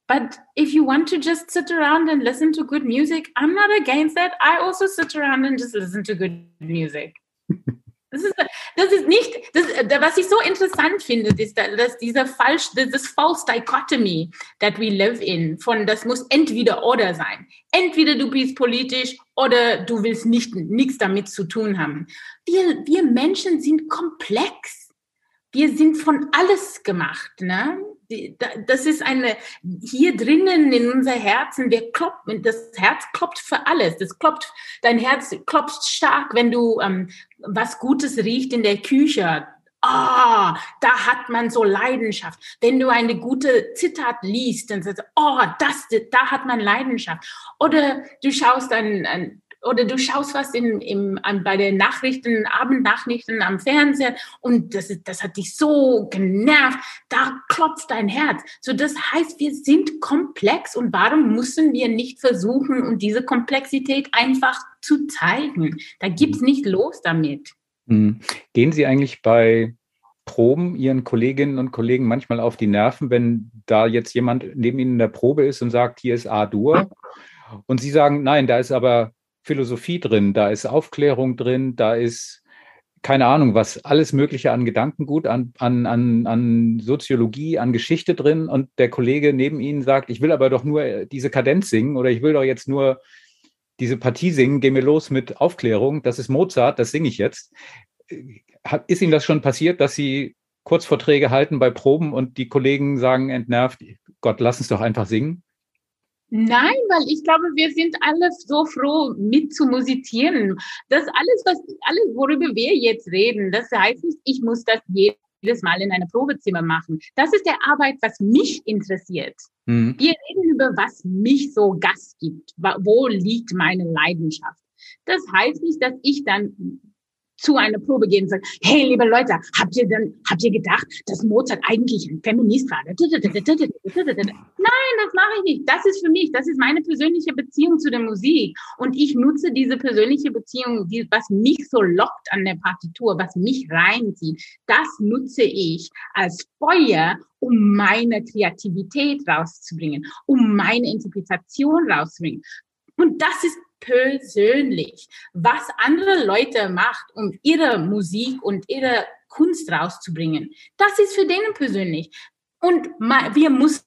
But if you want to just sit around and listen to good music, I'm not against that. I also sit around and just listen to good music. Das ist, das ist nicht, das, was ich so interessant finde, ist, dass dieser falsch, das false dichotomy that we live in, von das muss entweder oder sein. Entweder du bist politisch oder du willst nicht, nichts damit zu tun haben. Wir, wir Menschen sind komplex. Wir sind von alles gemacht, ne? Das ist eine, hier drinnen in unser Herzen, wir kloppen, das Herz klopft für alles. Das klopft, dein Herz klopft stark, wenn du ähm, was Gutes riecht in der Küche. Ah, oh, da hat man so Leidenschaft. Wenn du eine gute Zitat liest, dann sagst du, oh, das, da hat man Leidenschaft. Oder du schaust ein, ein oder du schaust was in, im, an, bei den Nachrichten, Abendnachrichten am Fernseher und das, das hat dich so genervt, da klopft dein Herz. So, das heißt, wir sind komplex und warum müssen wir nicht versuchen, und diese Komplexität einfach zu zeigen? Da gibt's nicht los damit. Hm. Gehen Sie eigentlich bei Proben Ihren Kolleginnen und Kollegen manchmal auf die Nerven, wenn da jetzt jemand neben Ihnen in der Probe ist und sagt, hier ist A-Dur und Sie sagen, nein, da ist aber Philosophie drin, da ist Aufklärung drin, da ist keine Ahnung, was alles Mögliche an Gedankengut, an, an, an, an Soziologie, an Geschichte drin und der Kollege neben Ihnen sagt, ich will aber doch nur diese Kadenz singen oder ich will doch jetzt nur diese Partie singen, geh mir los mit Aufklärung, das ist Mozart, das singe ich jetzt. Ist Ihnen das schon passiert, dass Sie Kurzvorträge halten bei Proben und die Kollegen sagen entnervt, Gott, lass uns doch einfach singen? Nein, weil ich glaube, wir sind alle so froh, mit zu musizieren. Das alles, was, alles, worüber wir jetzt reden, das heißt nicht, ich muss das jedes Mal in einem Probezimmer machen. Das ist der Arbeit, was mich interessiert. Mhm. Wir reden über, was mich so Gas gibt. Wo liegt meine Leidenschaft? Das heißt nicht, dass ich dann zu einer Probe gehen und sagen, hey, liebe Leute, habt ihr denn, habt ihr gedacht, dass Mozart eigentlich ein Feminist war? Nein, das mache ich nicht. Das ist für mich, das ist meine persönliche Beziehung zu der Musik. Und ich nutze diese persönliche Beziehung, die, was mich so lockt an der Partitur, was mich reinzieht, das nutze ich als Feuer, um meine Kreativität rauszubringen, um meine Interpretation rauszubringen. Und das ist persönlich. Was andere Leute macht, um ihre Musik und ihre Kunst rauszubringen, das ist für denen persönlich. Und wir müssen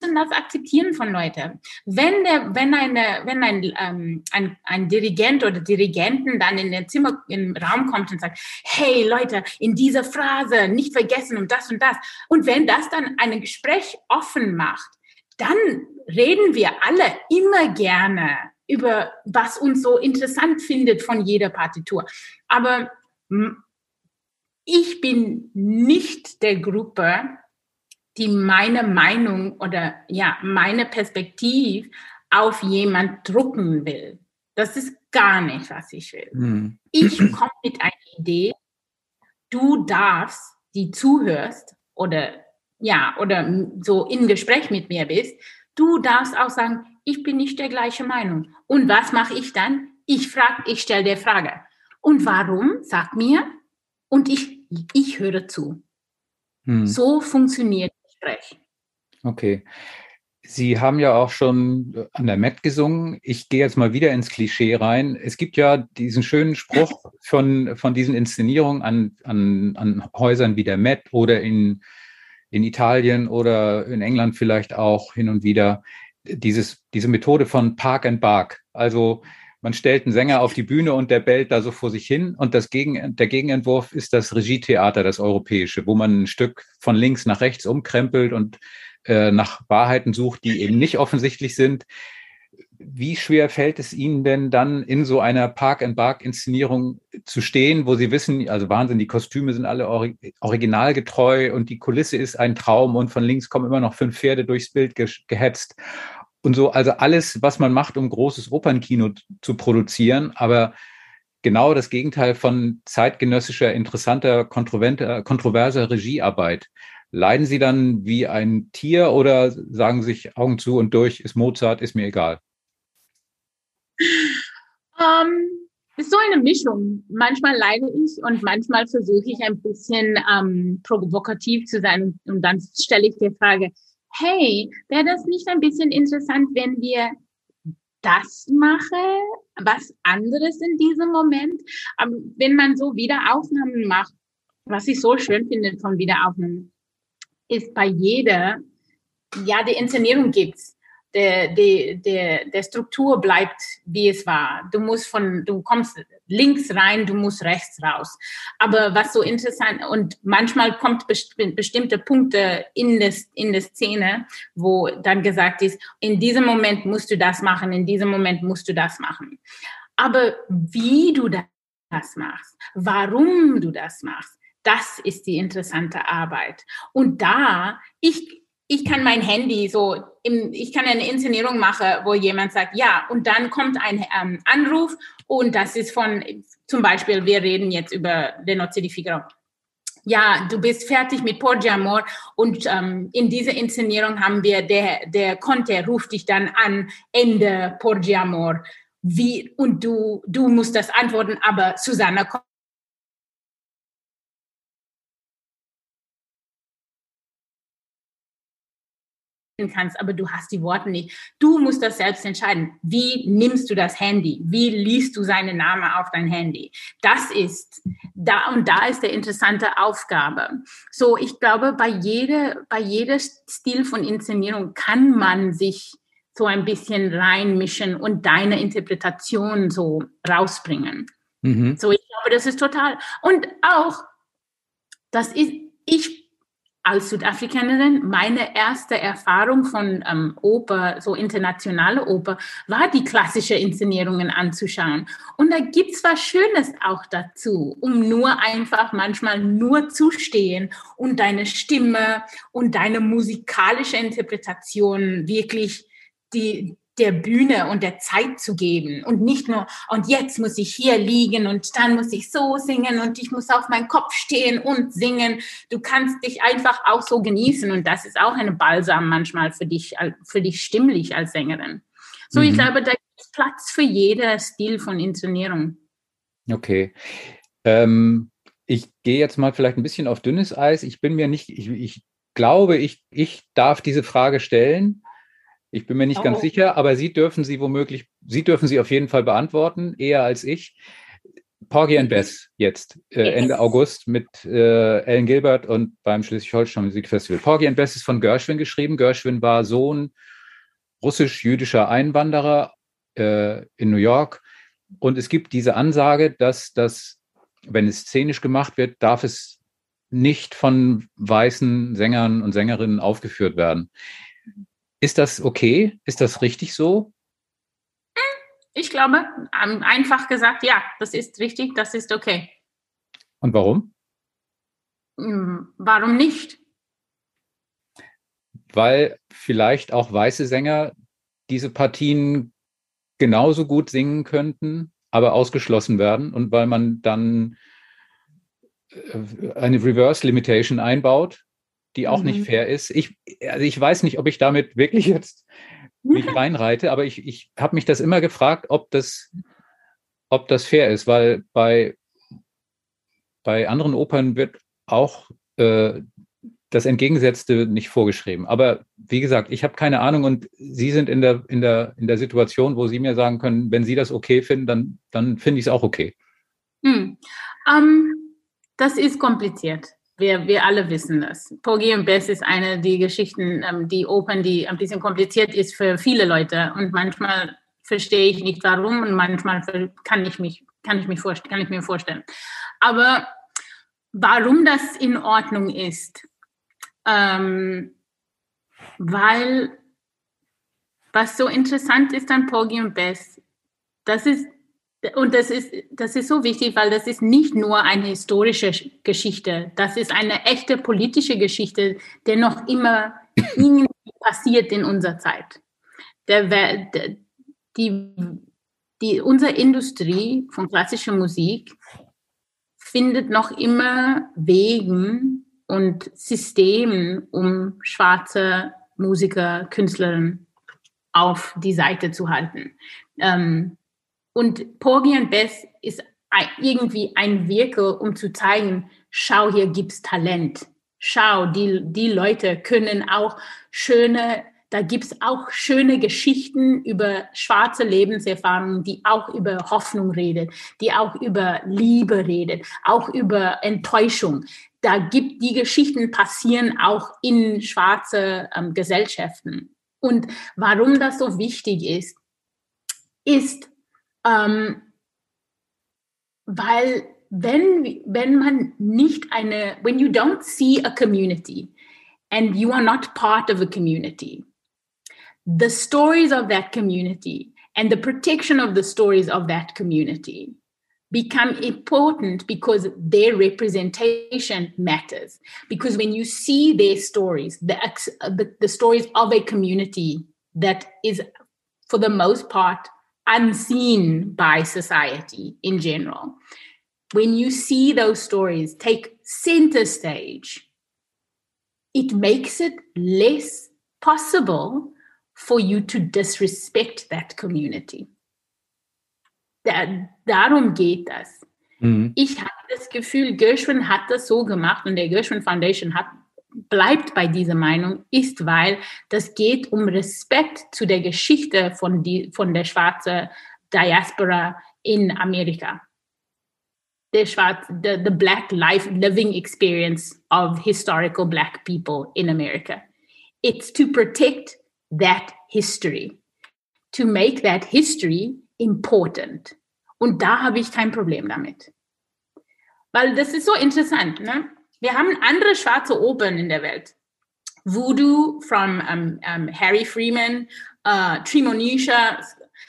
das akzeptieren von Leuten. Wenn der, wenn eine, wenn ein, ähm, ein, ein Dirigent oder Dirigenten dann in den Zimmer, im Raum kommt und sagt, hey Leute, in dieser Phrase nicht vergessen und das und das. Und wenn das dann ein Gespräch offen macht, dann reden wir alle immer gerne über was uns so interessant findet von jeder Partitur. Aber ich bin nicht der Gruppe, die meine Meinung oder ja, meine Perspektive auf jemand drucken will. Das ist gar nicht, was ich will. Hm. Ich komme mit einer Idee. Du darfst, die zuhörst oder ja, oder so in Gespräch mit mir bist, du darfst auch sagen, ich bin nicht der gleichen Meinung. Und was mache ich dann? Ich frage, ich stelle der Frage. Und warum? Sag mir. Und ich, ich höre zu. Hm. So funktioniert Gespräch. Okay. Sie haben ja auch schon an der Met gesungen. Ich gehe jetzt mal wieder ins Klischee rein. Es gibt ja diesen schönen Spruch von, von diesen Inszenierungen an, an, an Häusern wie der Met oder in, in Italien oder in England vielleicht auch hin und wieder dieses, diese Methode von Park and Bark. Also man stellt einen Sänger auf die Bühne und der bellt da so vor sich hin. Und das Gegen, der Gegenentwurf ist das Regietheater, das europäische, wo man ein Stück von links nach rechts umkrempelt und äh, nach Wahrheiten sucht, die eben nicht offensichtlich sind. Wie schwer fällt es Ihnen denn dann in so einer Park-and-Bark-Inszenierung zu stehen, wo Sie wissen, also Wahnsinn, die Kostüme sind alle originalgetreu und die Kulisse ist ein Traum und von links kommen immer noch fünf Pferde durchs Bild ge gehetzt und so, also alles, was man macht, um großes Opernkino zu produzieren, aber genau das Gegenteil von zeitgenössischer, interessanter, kontroverser Regiearbeit. Leiden Sie dann wie ein Tier oder sagen sich Augen zu und durch, ist Mozart, ist mir egal? Ähm, ist so eine Mischung. Manchmal leide ich und manchmal versuche ich ein bisschen ähm, provokativ zu sein und dann stelle ich die Frage, hey, wäre das nicht ein bisschen interessant, wenn wir das mache, was anderes in diesem Moment? Aber wenn man so Wiederaufnahmen macht, was ich so schön finde von Wiederaufnahmen, ist bei jeder, ja, die Inszenierung gibt's der, der, der, der Struktur bleibt, wie es war. Du musst von, du kommst links rein, du musst rechts raus. Aber was so interessant und manchmal kommt bestimmte Punkte in das, in der Szene, wo dann gesagt ist, in diesem Moment musst du das machen, in diesem Moment musst du das machen. Aber wie du das machst, warum du das machst, das ist die interessante Arbeit. Und da, ich, ich kann mein Handy so, im, ich kann eine Inszenierung machen, wo jemand sagt, ja, und dann kommt ein ähm, Anruf und das ist von, zum Beispiel, wir reden jetzt über den Nozze di Figaro. Ja, du bist fertig mit Porgi Amor und ähm, in dieser Inszenierung haben wir, der, der Conte ruft dich dann an, Ende Porgi Amor. Wie, und du, du musst das antworten, aber Susanna kannst, aber du hast die Worte nicht. Du musst das selbst entscheiden. Wie nimmst du das Handy? Wie liest du seinen Namen auf dein Handy? Das ist da und da ist der interessante Aufgabe. So, ich glaube, bei jeder, bei jeder Stil von Inszenierung kann man sich so ein bisschen reinmischen und deine Interpretation so rausbringen. Mhm. So, ich glaube, das ist total. Und auch, das ist, ich als Südafrikanerin, meine erste Erfahrung von ähm, Oper, so internationale Oper, war die klassische Inszenierungen anzuschauen. Und da gibt es was Schönes auch dazu, um nur einfach manchmal nur zu stehen und deine Stimme und deine musikalische Interpretation wirklich die, der Bühne und der Zeit zu geben und nicht nur, und jetzt muss ich hier liegen und dann muss ich so singen und ich muss auf meinen Kopf stehen und singen. Du kannst dich einfach auch so genießen und das ist auch eine Balsam manchmal für dich, für dich stimmlich als Sängerin. So, mhm. ich glaube, da ist Platz für jeder Stil von Inszenierung. Okay. Ähm, ich gehe jetzt mal vielleicht ein bisschen auf dünnes Eis. Ich bin mir nicht, ich, ich glaube, ich, ich darf diese Frage stellen. Ich bin mir nicht oh. ganz sicher, aber Sie dürfen sie womöglich, Sie dürfen sie auf jeden Fall beantworten, eher als ich. Porgy and Bess jetzt, äh, Ende August mit äh, Ellen Gilbert und beim Schleswig-Holstein Musikfestival. Porgy and Bess ist von Gershwin geschrieben. Gershwin war Sohn russisch-jüdischer Einwanderer äh, in New York. Und es gibt diese Ansage, dass das, wenn es szenisch gemacht wird, darf es nicht von weißen Sängern und Sängerinnen aufgeführt werden. Ist das okay? Ist das richtig so? Ich glaube, einfach gesagt, ja, das ist richtig, das ist okay. Und warum? Hm, warum nicht? Weil vielleicht auch weiße Sänger diese Partien genauso gut singen könnten, aber ausgeschlossen werden und weil man dann äh, eine Reverse Limitation einbaut, die auch mhm. nicht fair ist. Ich, also ich weiß nicht, ob ich damit wirklich jetzt mich reinreite, aber ich, ich habe mich das immer gefragt, ob das, ob das fair ist, weil bei, bei anderen Opern wird auch äh, das Entgegengesetzte nicht vorgeschrieben. Aber wie gesagt, ich habe keine Ahnung und Sie sind in der, in, der, in der Situation, wo Sie mir sagen können, wenn Sie das okay finden, dann, dann finde ich es auch okay. Hm. Um, das ist kompliziert. Wir, wir alle wissen das. Porgy und Bess ist eine der Geschichten, ähm, die Open, die ein bisschen kompliziert ist für viele Leute. Und manchmal verstehe ich nicht warum und manchmal kann ich, mich, kann ich, mich kann ich mir vorstellen. Aber warum das in Ordnung ist, ähm, weil was so interessant ist an Porgy und Bess, das ist und das ist, das ist so wichtig, weil das ist nicht nur eine historische Geschichte, das ist eine echte politische Geschichte, die noch immer passiert in unserer Zeit. Der, der, die, die, unsere Industrie von klassischer Musik findet noch immer Wegen und Systemen, um schwarze Musiker, Künstlerinnen auf die Seite zu halten. Ähm, und Porgy and Bess ist irgendwie ein Vehikel, um zu zeigen, schau, hier gibt's Talent. Schau, die, die Leute können auch schöne, da gibt's auch schöne Geschichten über schwarze Lebenserfahrungen, die auch über Hoffnung redet, die auch über Liebe redet, auch über Enttäuschung. Da gibt die Geschichten passieren auch in schwarze ähm, Gesellschaften. Und warum das so wichtig ist, ist, ähm, weil wenn, wenn man nicht eine, when you don't see a community and you are not part of a community, the stories of that community and the protection of the stories of that community become important because their representation matters. Because when you see their stories, the, the, the stories of a community that is, for the most part, unseen by society in general. When you see those stories take center stage, it makes it less possible for you to disrespect that community. Da, darum geht das. Mhm. Ich habe das Gefühl, Gershwin hat das so gemacht und der Gershwin Foundation hat bleibt bei dieser Meinung, ist, weil das geht um Respekt zu der Geschichte von, die, von der schwarzen Diaspora in Amerika. Der schwarze, the, the black life living experience of historical black people in America. It's to protect that history, to make that history important. Und da habe ich kein Problem damit. Weil das ist so interessant. Ne? Wir haben andere schwarze Opern in der Welt. Voodoo von um, um, Harry Freeman, uh, Tremonisha.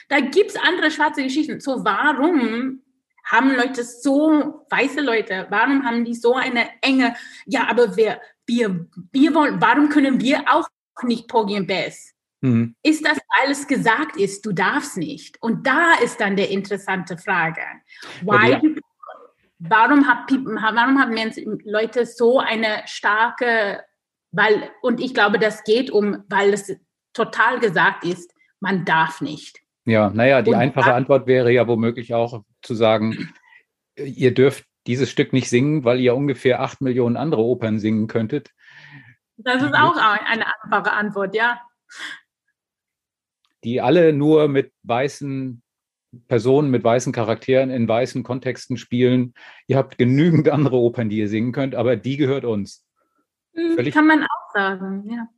Da gibt es andere schwarze Geschichten. So warum haben Leute so, weiße Leute, warum haben die so eine enge, ja, aber wir, wir, wir wollen, warum können wir auch nicht Porgy and Bess? Mhm. Ist das, weil es gesagt ist, du darfst nicht? Und da ist dann der interessante Frage. Why ja, warum, hat, warum haben Leute so eine starke, weil, und ich glaube, das geht um, weil es total gesagt ist, man darf nicht. Ja, naja, die und einfache Antwort wäre ja womöglich auch zu sagen, ihr dürft dieses Stück nicht singen, weil ihr ungefähr acht Millionen andere Opern singen könntet. Das ist auch eine einfache Antwort, ja. Die alle nur mit weißen Personen mit weißen Charakteren in weißen Kontexten spielen. Ihr habt genügend andere Opern, die ihr singen könnt, aber die gehört uns. Hm, Völlig Kann man auch sagen, ja.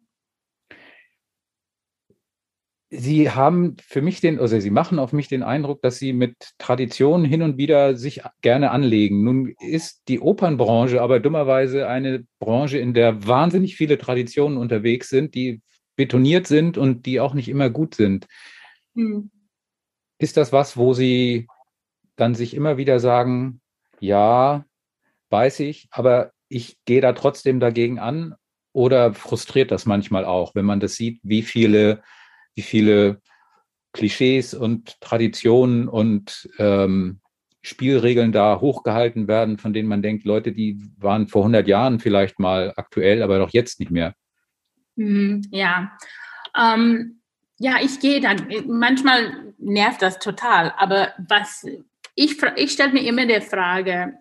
Sie haben für mich den, also Sie machen auf mich den Eindruck, dass Sie mit Traditionen hin und wieder sich gerne anlegen. Nun ist die Opernbranche aber dummerweise eine Branche, in der wahnsinnig viele Traditionen unterwegs sind, die betoniert sind und die auch nicht immer gut sind. Hm. Ist das was, wo Sie dann sich immer wieder sagen, ja, weiß ich, aber ich gehe da trotzdem dagegen an? Oder frustriert das manchmal auch, wenn man das sieht, wie viele, wie viele Klischees und Traditionen und ähm, Spielregeln da hochgehalten werden, von denen man denkt, Leute, die waren vor 100 Jahren vielleicht mal aktuell, aber doch jetzt nicht mehr. Mhm, ja, ähm, ja, ich gehe dann. Manchmal nervt das total, aber was ich, ich stelle mir immer die Frage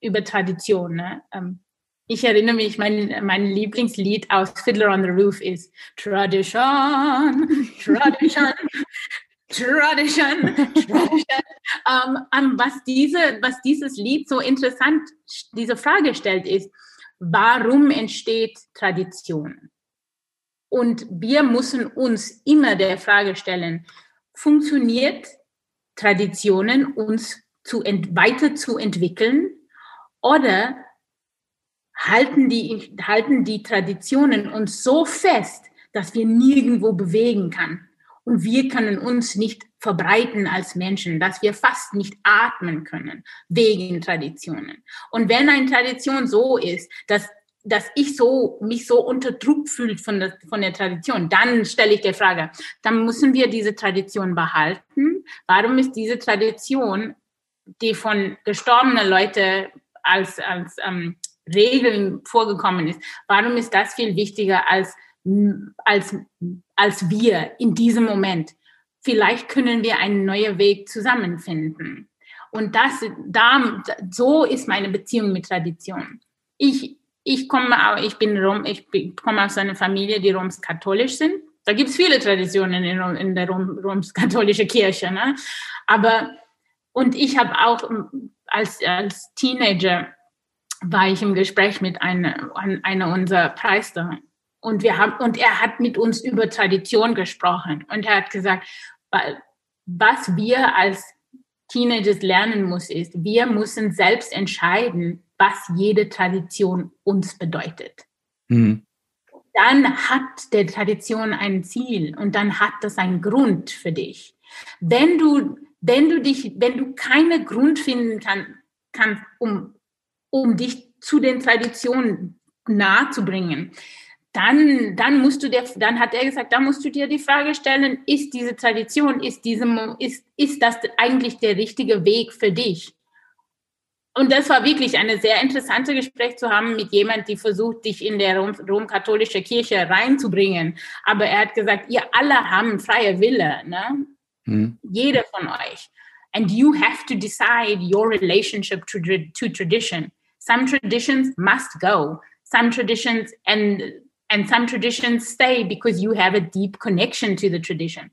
über Tradition. Ne? Ähm, ich erinnere mich, mein, mein Lieblingslied aus Fiddler on the Roof ist Tradition, Tradition, Tradition, Tradition. Um, um, was, diese, was dieses Lied so interessant, diese Frage stellt, ist, warum entsteht Tradition? Und wir müssen uns immer der Frage stellen, funktioniert Traditionen uns zu weiterzuentwickeln oder halten die, halten die Traditionen uns so fest, dass wir nirgendwo bewegen kann und wir können uns nicht verbreiten als Menschen, dass wir fast nicht atmen können wegen Traditionen. Und wenn eine Tradition so ist, dass dass ich so, mich so unter Druck fühlt von der, von der Tradition, dann stelle ich die Frage, dann müssen wir diese Tradition behalten. Warum ist diese Tradition, die von gestorbenen Leuten als, als ähm, Regeln vorgekommen ist, warum ist das viel wichtiger als, als, als wir in diesem Moment? Vielleicht können wir einen neuen Weg zusammenfinden. Und das, da, so ist meine Beziehung mit Tradition. Ich, ich komme, ich bin Rom, ich komme aus einer Familie, die romskatholisch sind. Da gibt es viele Traditionen in, in der Rom, romskatholischen Kirche. Ne? Aber, und ich habe auch ähm, als, als Teenager war ich im Gespräch mit einer, einer unserer Priester. Und wir haben, und er hat mit uns über Tradition gesprochen. Und er hat gesagt, was wir als Teenagers lernen muss, ist, wir müssen selbst entscheiden, was jede Tradition uns bedeutet. Mhm. Dann hat der Tradition ein Ziel und dann hat das einen Grund für dich. Wenn du, wenn du dich, wenn du keinen Grund finden kann, kannst, um, um dich zu den Traditionen nahe zu bringen, dann, dann musst du dir, dann hat er gesagt, da musst du dir die Frage stellen, ist diese Tradition, ist diese, ist, ist das eigentlich der richtige Weg für dich? Und das war wirklich eine sehr interessante Gespräch zu haben mit jemand, die versucht, dich in der Rom romkatholische Kirche reinzubringen. Aber er hat gesagt, ihr alle haben freie Wille, ne? Mhm. Jeder von euch. And you have to decide your relationship to, to tradition. Some traditions must go. some traditions and and some traditions stay because you have a deep connection to the tradition.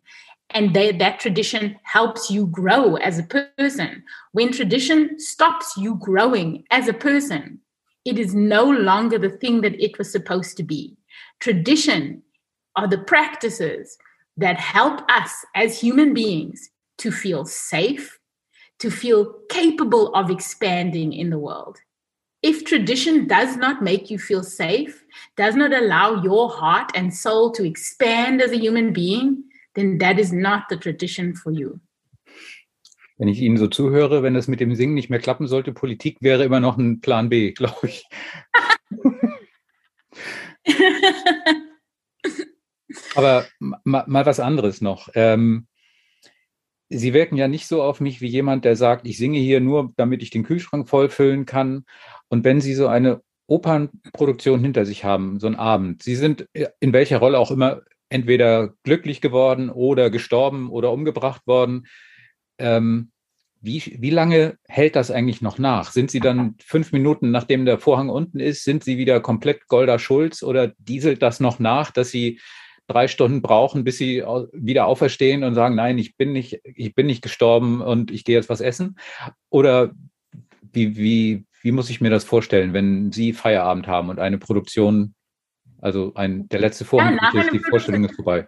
And they, that tradition helps you grow as a person. When tradition stops you growing as a person it is no longer the thing that it was supposed to be. Tradition are the practices that help us as human beings to feel safe to feel capable of expanding in the world if tradition does not make you feel safe, does not allow your heart and soul to expand as a human being, then that is not the tradition for you. Wenn ich Ihnen so zuhöre, wenn das mit dem Singen nicht mehr klappen sollte, Politik wäre immer noch ein Plan B, glaube ich. Aber mal, was anderes noch. Ähm, Sie wirken ja nicht so auf mich wie jemand, der sagt, ich singe hier nur, damit ich den Kühlschrank vollfüllen kann und wenn Sie so eine Opernproduktion hinter sich haben, so einen Abend, Sie sind in welcher Rolle auch immer entweder glücklich geworden oder gestorben oder umgebracht worden. Ähm, wie, wie lange hält das eigentlich noch nach? Sind Sie dann fünf Minuten, nachdem der Vorhang unten ist, sind Sie wieder komplett Golda Schulz oder dieselt das noch nach, dass Sie drei Stunden brauchen, bis Sie wieder auferstehen und sagen, nein, ich bin nicht, ich bin nicht gestorben und ich gehe jetzt was essen? Oder wie, wie, wie muss ich mir das vorstellen, wenn Sie Feierabend haben und eine Produktion, also ein, der letzte Vorhang ja, ist, die Vorstellung ist vorbei?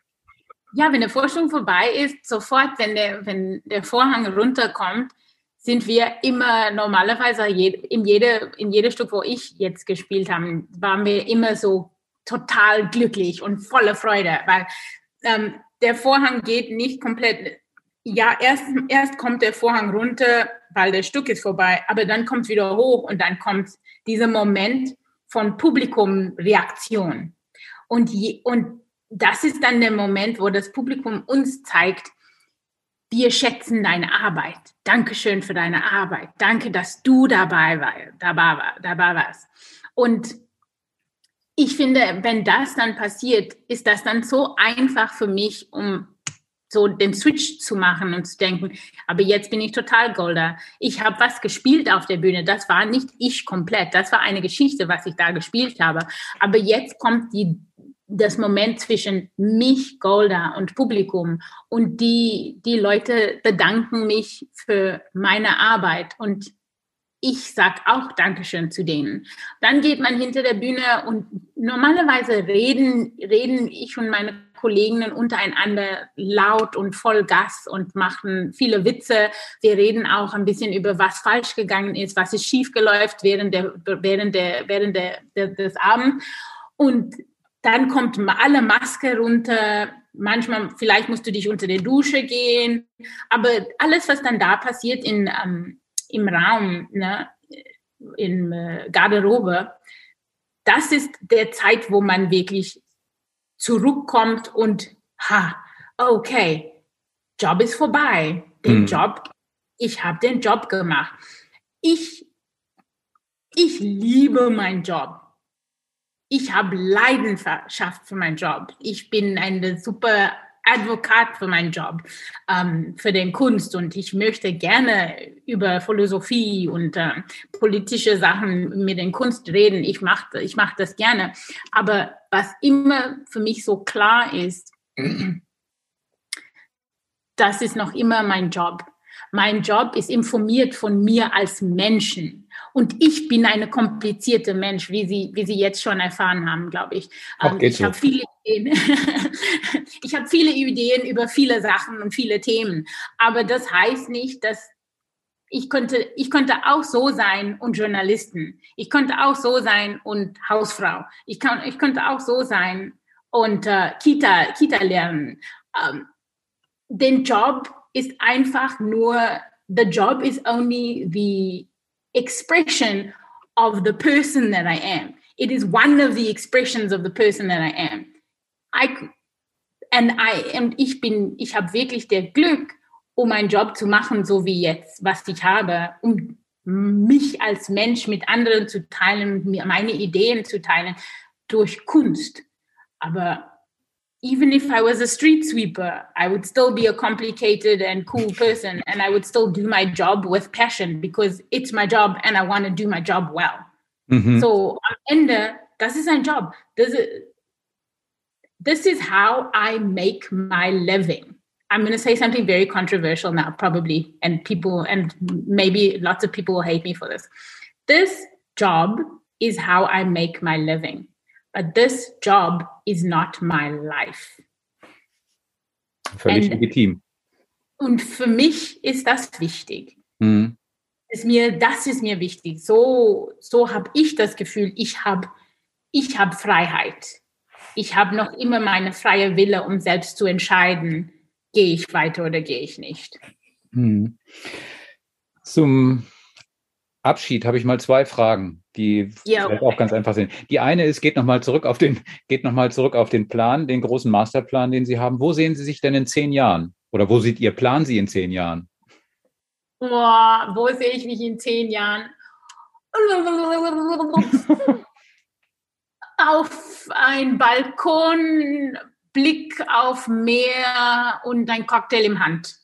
Ja, wenn der Vorstellung vorbei ist, sofort, wenn der, wenn der Vorhang runterkommt, sind wir immer normalerweise in jede, in jedes Stück, wo ich jetzt gespielt habe, waren wir immer so total glücklich und voller Freude, weil ähm, der Vorhang geht nicht komplett. Ja, erst, erst kommt der Vorhang runter, weil das Stück ist vorbei, aber dann kommt es wieder hoch und dann kommt dieser Moment von Publikumreaktion. Und, je, und das ist dann der Moment, wo das Publikum uns zeigt, wir schätzen deine Arbeit. Dankeschön für deine Arbeit. Danke, dass du dabei, war, dabei, war, dabei warst. Und ich finde, wenn das dann passiert, ist das dann so einfach für mich, um so den Switch zu machen und zu denken, aber jetzt bin ich total Golder. Ich habe was gespielt auf der Bühne. Das war nicht ich komplett. Das war eine Geschichte, was ich da gespielt habe. Aber jetzt kommt die, das Moment zwischen mich, Golda und Publikum. Und die, die Leute bedanken mich für meine Arbeit. Und ich sag auch Dankeschön zu denen. Dann geht man hinter der Bühne und normalerweise reden, reden ich und meine Kolleginnen untereinander laut und voll Gas und machen viele Witze. Wir reden auch ein bisschen über, was falsch gegangen ist, was ist schiefgeläuft während, der, während, der, während der, der, des Abends. Und dann kommt alle Maske runter. Manchmal, vielleicht musst du dich unter der Dusche gehen. Aber alles, was dann da passiert in, ähm, im Raum, ne, in äh, Garderobe, das ist der Zeit, wo man wirklich zurückkommt und, ha, okay, Job ist vorbei. Den mhm. Job, ich habe den Job gemacht. Ich, ich liebe meinen Job. Ich habe Leidenschaft für meinen Job. Ich bin eine super Advokat für meinen Job, ähm, für den Kunst und ich möchte gerne über Philosophie und äh, politische Sachen mit den Kunst reden. Ich mache ich mach das gerne. Aber was immer für mich so klar ist, das ist noch immer mein Job. Mein Job ist informiert von mir als Menschen. Und ich bin eine komplizierte Mensch, wie Sie, wie Sie jetzt schon erfahren haben, glaube ich. Ähm, ich habe viele Ideen. ich habe viele Ideen über viele Sachen und viele Themen. Aber das heißt nicht, dass ich könnte, ich könnte auch so sein und Journalisten. Ich könnte auch so sein und Hausfrau. Ich, kann, ich könnte auch so sein und äh, Kita, Kita lernen. Ähm, den Job ist einfach nur, the job is only the expression of the person that I am. It is one of the expressions of the person that I am. I and I and ich bin, ich habe wirklich der Glück, um einen Job zu machen, so wie jetzt, was ich habe, um mich als Mensch mit anderen zu teilen, meine Ideen zu teilen durch Kunst. Aber even if I was a street sweeper, I would still be a complicated and cool person and I would still do my job with passion because it's my job and I want to do my job well. Mhm. So am Ende das ist ein Job. Das, this is how I make my living. I'm going to say something very controversial now, probably, and people, and maybe lots of people will hate me for this. This job is how I make my living, but this job is not my life. Völlig and, legitim. Und für mich ist das wichtig. Mhm. Ist mir, das ist mir wichtig. So, so habe ich das Gefühl, ich habe ich hab Freiheit. Ich habe noch immer meine freie Wille, um selbst zu entscheiden, gehe ich weiter oder gehe ich nicht. Hm. Zum Abschied habe ich mal zwei Fragen, die ja, okay. auch ganz einfach sind. Die eine ist, geht nochmal zurück auf den, geht noch mal zurück auf den Plan, den großen Masterplan, den Sie haben. Wo sehen Sie sich denn in zehn Jahren? Oder wo sieht Ihr Plan Sie in zehn Jahren? Boah, wo sehe ich mich in zehn Jahren? Auf ein Balkon Blick auf Meer und ein Cocktail im Hand.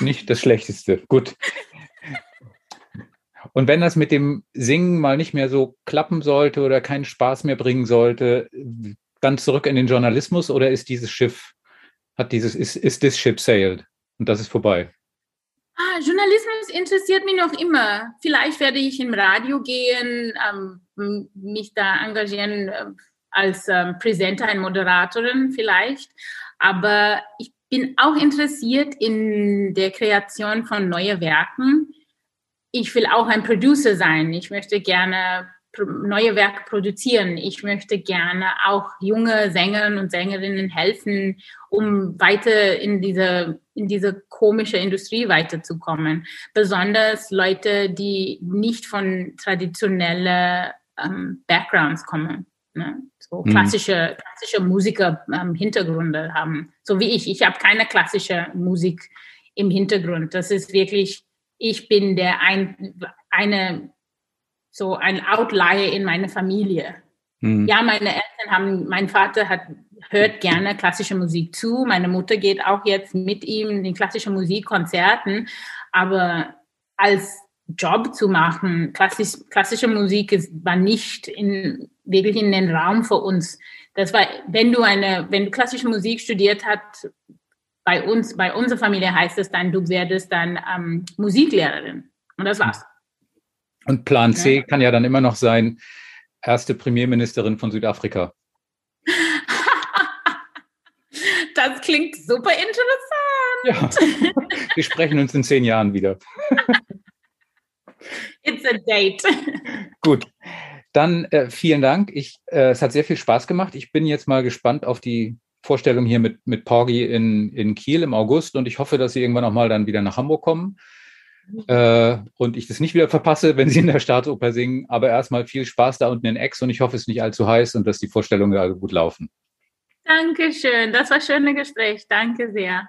Nicht das Schlechteste. Gut. Und wenn das mit dem Singen mal nicht mehr so klappen sollte oder keinen Spaß mehr bringen sollte, dann zurück in den Journalismus oder ist dieses Schiff, hat dieses, ist, ist this ship sailed und das ist vorbei? Ah, Journalismus interessiert mich noch immer. Vielleicht werde ich im Radio gehen, ähm, mich da engagieren äh, als ähm, Präsenterin, Moderatorin vielleicht. Aber ich bin auch interessiert in der Kreation von neuen Werken. Ich will auch ein Producer sein. Ich möchte gerne neue Werke produzieren. Ich möchte gerne auch junge Sängerinnen und Sängerinnen helfen, um weiter in diese, in diese komische Industrie weiterzukommen. Besonders Leute, die nicht von traditionellen ähm, Backgrounds kommen. Ne? so mhm. klassische, klassische Musiker ähm, haben, so wie ich. Ich habe keine klassische Musik im Hintergrund. Das ist wirklich, ich bin der ein, eine, so ein Outlier in meiner Familie. Mhm. Ja, meine Eltern haben, mein Vater hat, hört gerne klassische Musik zu. Meine Mutter geht auch jetzt mit ihm in klassische Musikkonzerten. Aber als Job zu machen. Klassisch, klassische Musik ist, war nicht in, wirklich in den Raum für uns. Das war, wenn du eine, wenn du klassische Musik studiert hast, bei uns, bei unserer Familie heißt es dann, du werdest dann ähm, Musiklehrerin. Und das war's. Und Plan C ja. kann ja dann immer noch sein, erste Premierministerin von Südafrika. das klingt super interessant. Ja. Wir sprechen uns in zehn Jahren wieder. It's a date. Gut. Dann äh, vielen Dank. Ich, äh, es hat sehr viel Spaß gemacht. Ich bin jetzt mal gespannt auf die Vorstellung hier mit, mit Porgy in, in Kiel im August und ich hoffe, dass Sie irgendwann nochmal dann wieder nach Hamburg kommen äh, und ich das nicht wieder verpasse, wenn Sie in der Staatsoper singen. Aber erstmal viel Spaß da unten in Ex und ich hoffe, es ist nicht allzu heiß und dass die Vorstellungen gut laufen. Dankeschön. Das war ein schönes Gespräch. Danke sehr.